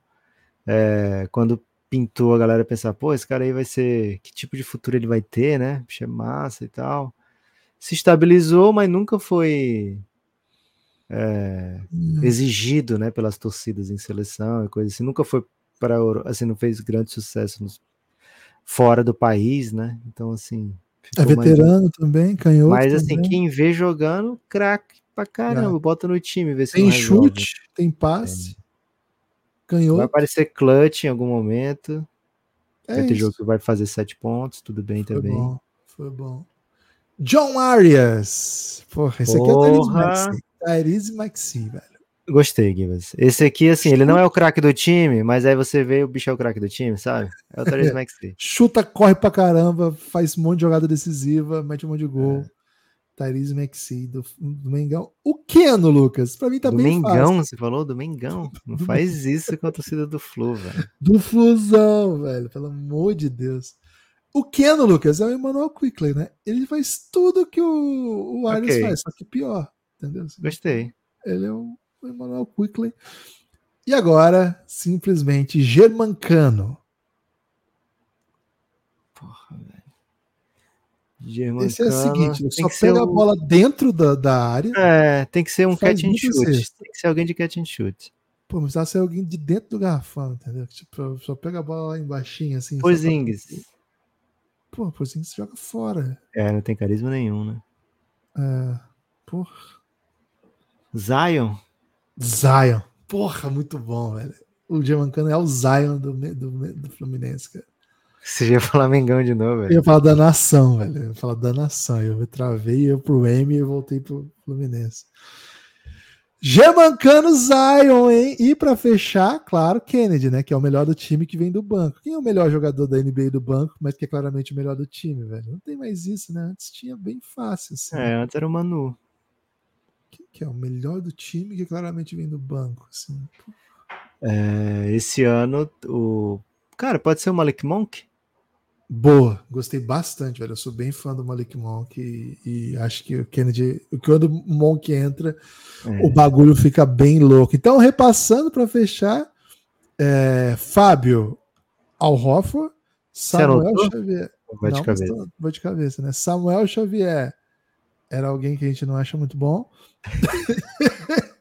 É, quando pintou, a galera pensar, pô, esse cara aí vai ser. Que tipo de futuro ele vai ter, né? Bicho é massa e tal. Se estabilizou, mas nunca foi é,
Hum,
exigido, né, pelas torcidas em seleção e coisa assim. Nunca foi para assim, não fez grande sucesso nos- fora do país, né? Então, assim.
É
ficou mais-
veterano também, canhoto.
Mas assim,
também.
quem vê jogando, craque pra caramba, bota no time, vê se
tem chute, tem passe,
Vai
canhoto.
aparecer clutch em algum momento.
É
vai ter
isso.
jogo que vai fazer sete pontos, tudo bem
Foi
também.
bom, foi bom. John Arias. Porra, esse aqui é o Tyrese
Porra.
Tyrese Maxey, velho.
Gostei, Gibas. Esse aqui, assim, ele não é o craque do time, mas aí você vê o bicho é o craque do time, sabe? É o Therese Maxey.
Chuta, corre pra caramba, faz um monte de jogada decisiva, mete um monte de
É.
Tyrese Maxey do, do Mengão. O Keno, Lucas, pra mim tá
do
bem
Mengão,
fácil.
você falou? Do Mengão. Não faz isso com a torcida do Flu, velho.
Do Flusão, velho, pelo amor de Deus. O Keno, Lucas, é o Emmanuel Quickley, né? Ele faz tudo que o, o Arias
Ok.
faz, só que pior, entendeu?
Gostei.
Ele é o Emmanuel Quickley. E agora, simplesmente, Germancano.
Porra, velho. Germancano,
Esse é o seguinte, só pega a bola dentro da, da área.
É, tem que ser um catch and shoot. Tem que ser alguém de catch and shoot.
Pô, mas precisava ser alguém de dentro do garrafão, entendeu? Tipo, só pega a bola lá embaixo, assim. só pra-. Pô, Porzingis joga fora.
É, não tem carisma nenhum, né?
É, porra.
Zion?
Zion. Porra, muito bom, velho. O Germancano é o Zion do, do, do Fluminense, cara.
Você já ia falar Mengão de novo,
Eu
velho.
ia falar da nação, velho. Eu ia falar da nação. Eu me travei, eu pro M e eu voltei pro Fluminense. Germancano Zion, hein? E pra fechar, claro, Kennedy, né? Que é o melhor do time que vem do banco. Quem é o melhor jogador da NBA do banco, mas que é claramente o melhor do time, velho? Não tem mais isso, né? Antes tinha bem fácil, assim.
É, antes era o Manu.
Quem que é o melhor do time que claramente vem do banco, assim?
É, esse ano, o. Cara, pode ser o Malik Monk?
Boa, gostei bastante, velho. Eu sou bem fã do Malik Monk e, e acho que o Kennedy, quando o Monk entra,
É.
o bagulho fica bem louco. Então, repassando para fechar, É, Fábio Alhofa, Samuel? Xavier.
Vai de
Não,
cabeça.
Vou de cabeça, né? Samuel Xavier era alguém que a gente não acha muito bom.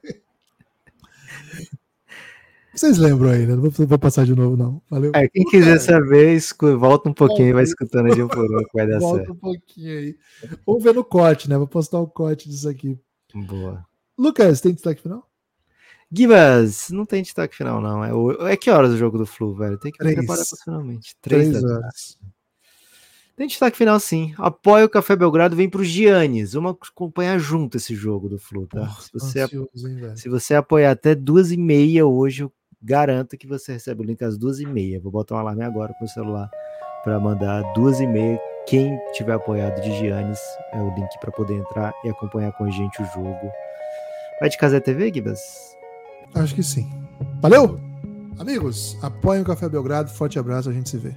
Vocês lembram aí, né? Não vou, vou passar de novo, não. Valeu.
É, quem quiser saber, escu- volta um pouquinho e vai escutando de um por um que vai dar
Volta
certo.
um pouquinho aí. Vamos ver no corte, né? Vou postar o corte disso aqui.
Boa.
Lucas, tem destaque final?
Gibas, não tem destaque final, não. É, o- é que horas o jogo do Flu, velho? Tem que
Três.
preparar pra finalmente. Três,
Três horas.
Tem destaque final, sim. Apoia o Café Belgrado, vem pro Giannis. Vamos acompanhar junto esse jogo do Flu, tá?
Porra,
se, você,
ansioso, hein,
se você apoiar até duas e meia hoje, eu garanto que você recebe o link às duas e meia. Vou botar um alarme agora com o celular para mandar duas e meia. Quem tiver apoiado de Giannis é o link para poder entrar e acompanhar com a gente o jogo. Vai de Casé TV, Gibas?
Acho que sim. Valeu! Amigos, apoiem o Café Belgrado. Forte abraço, a gente se vê.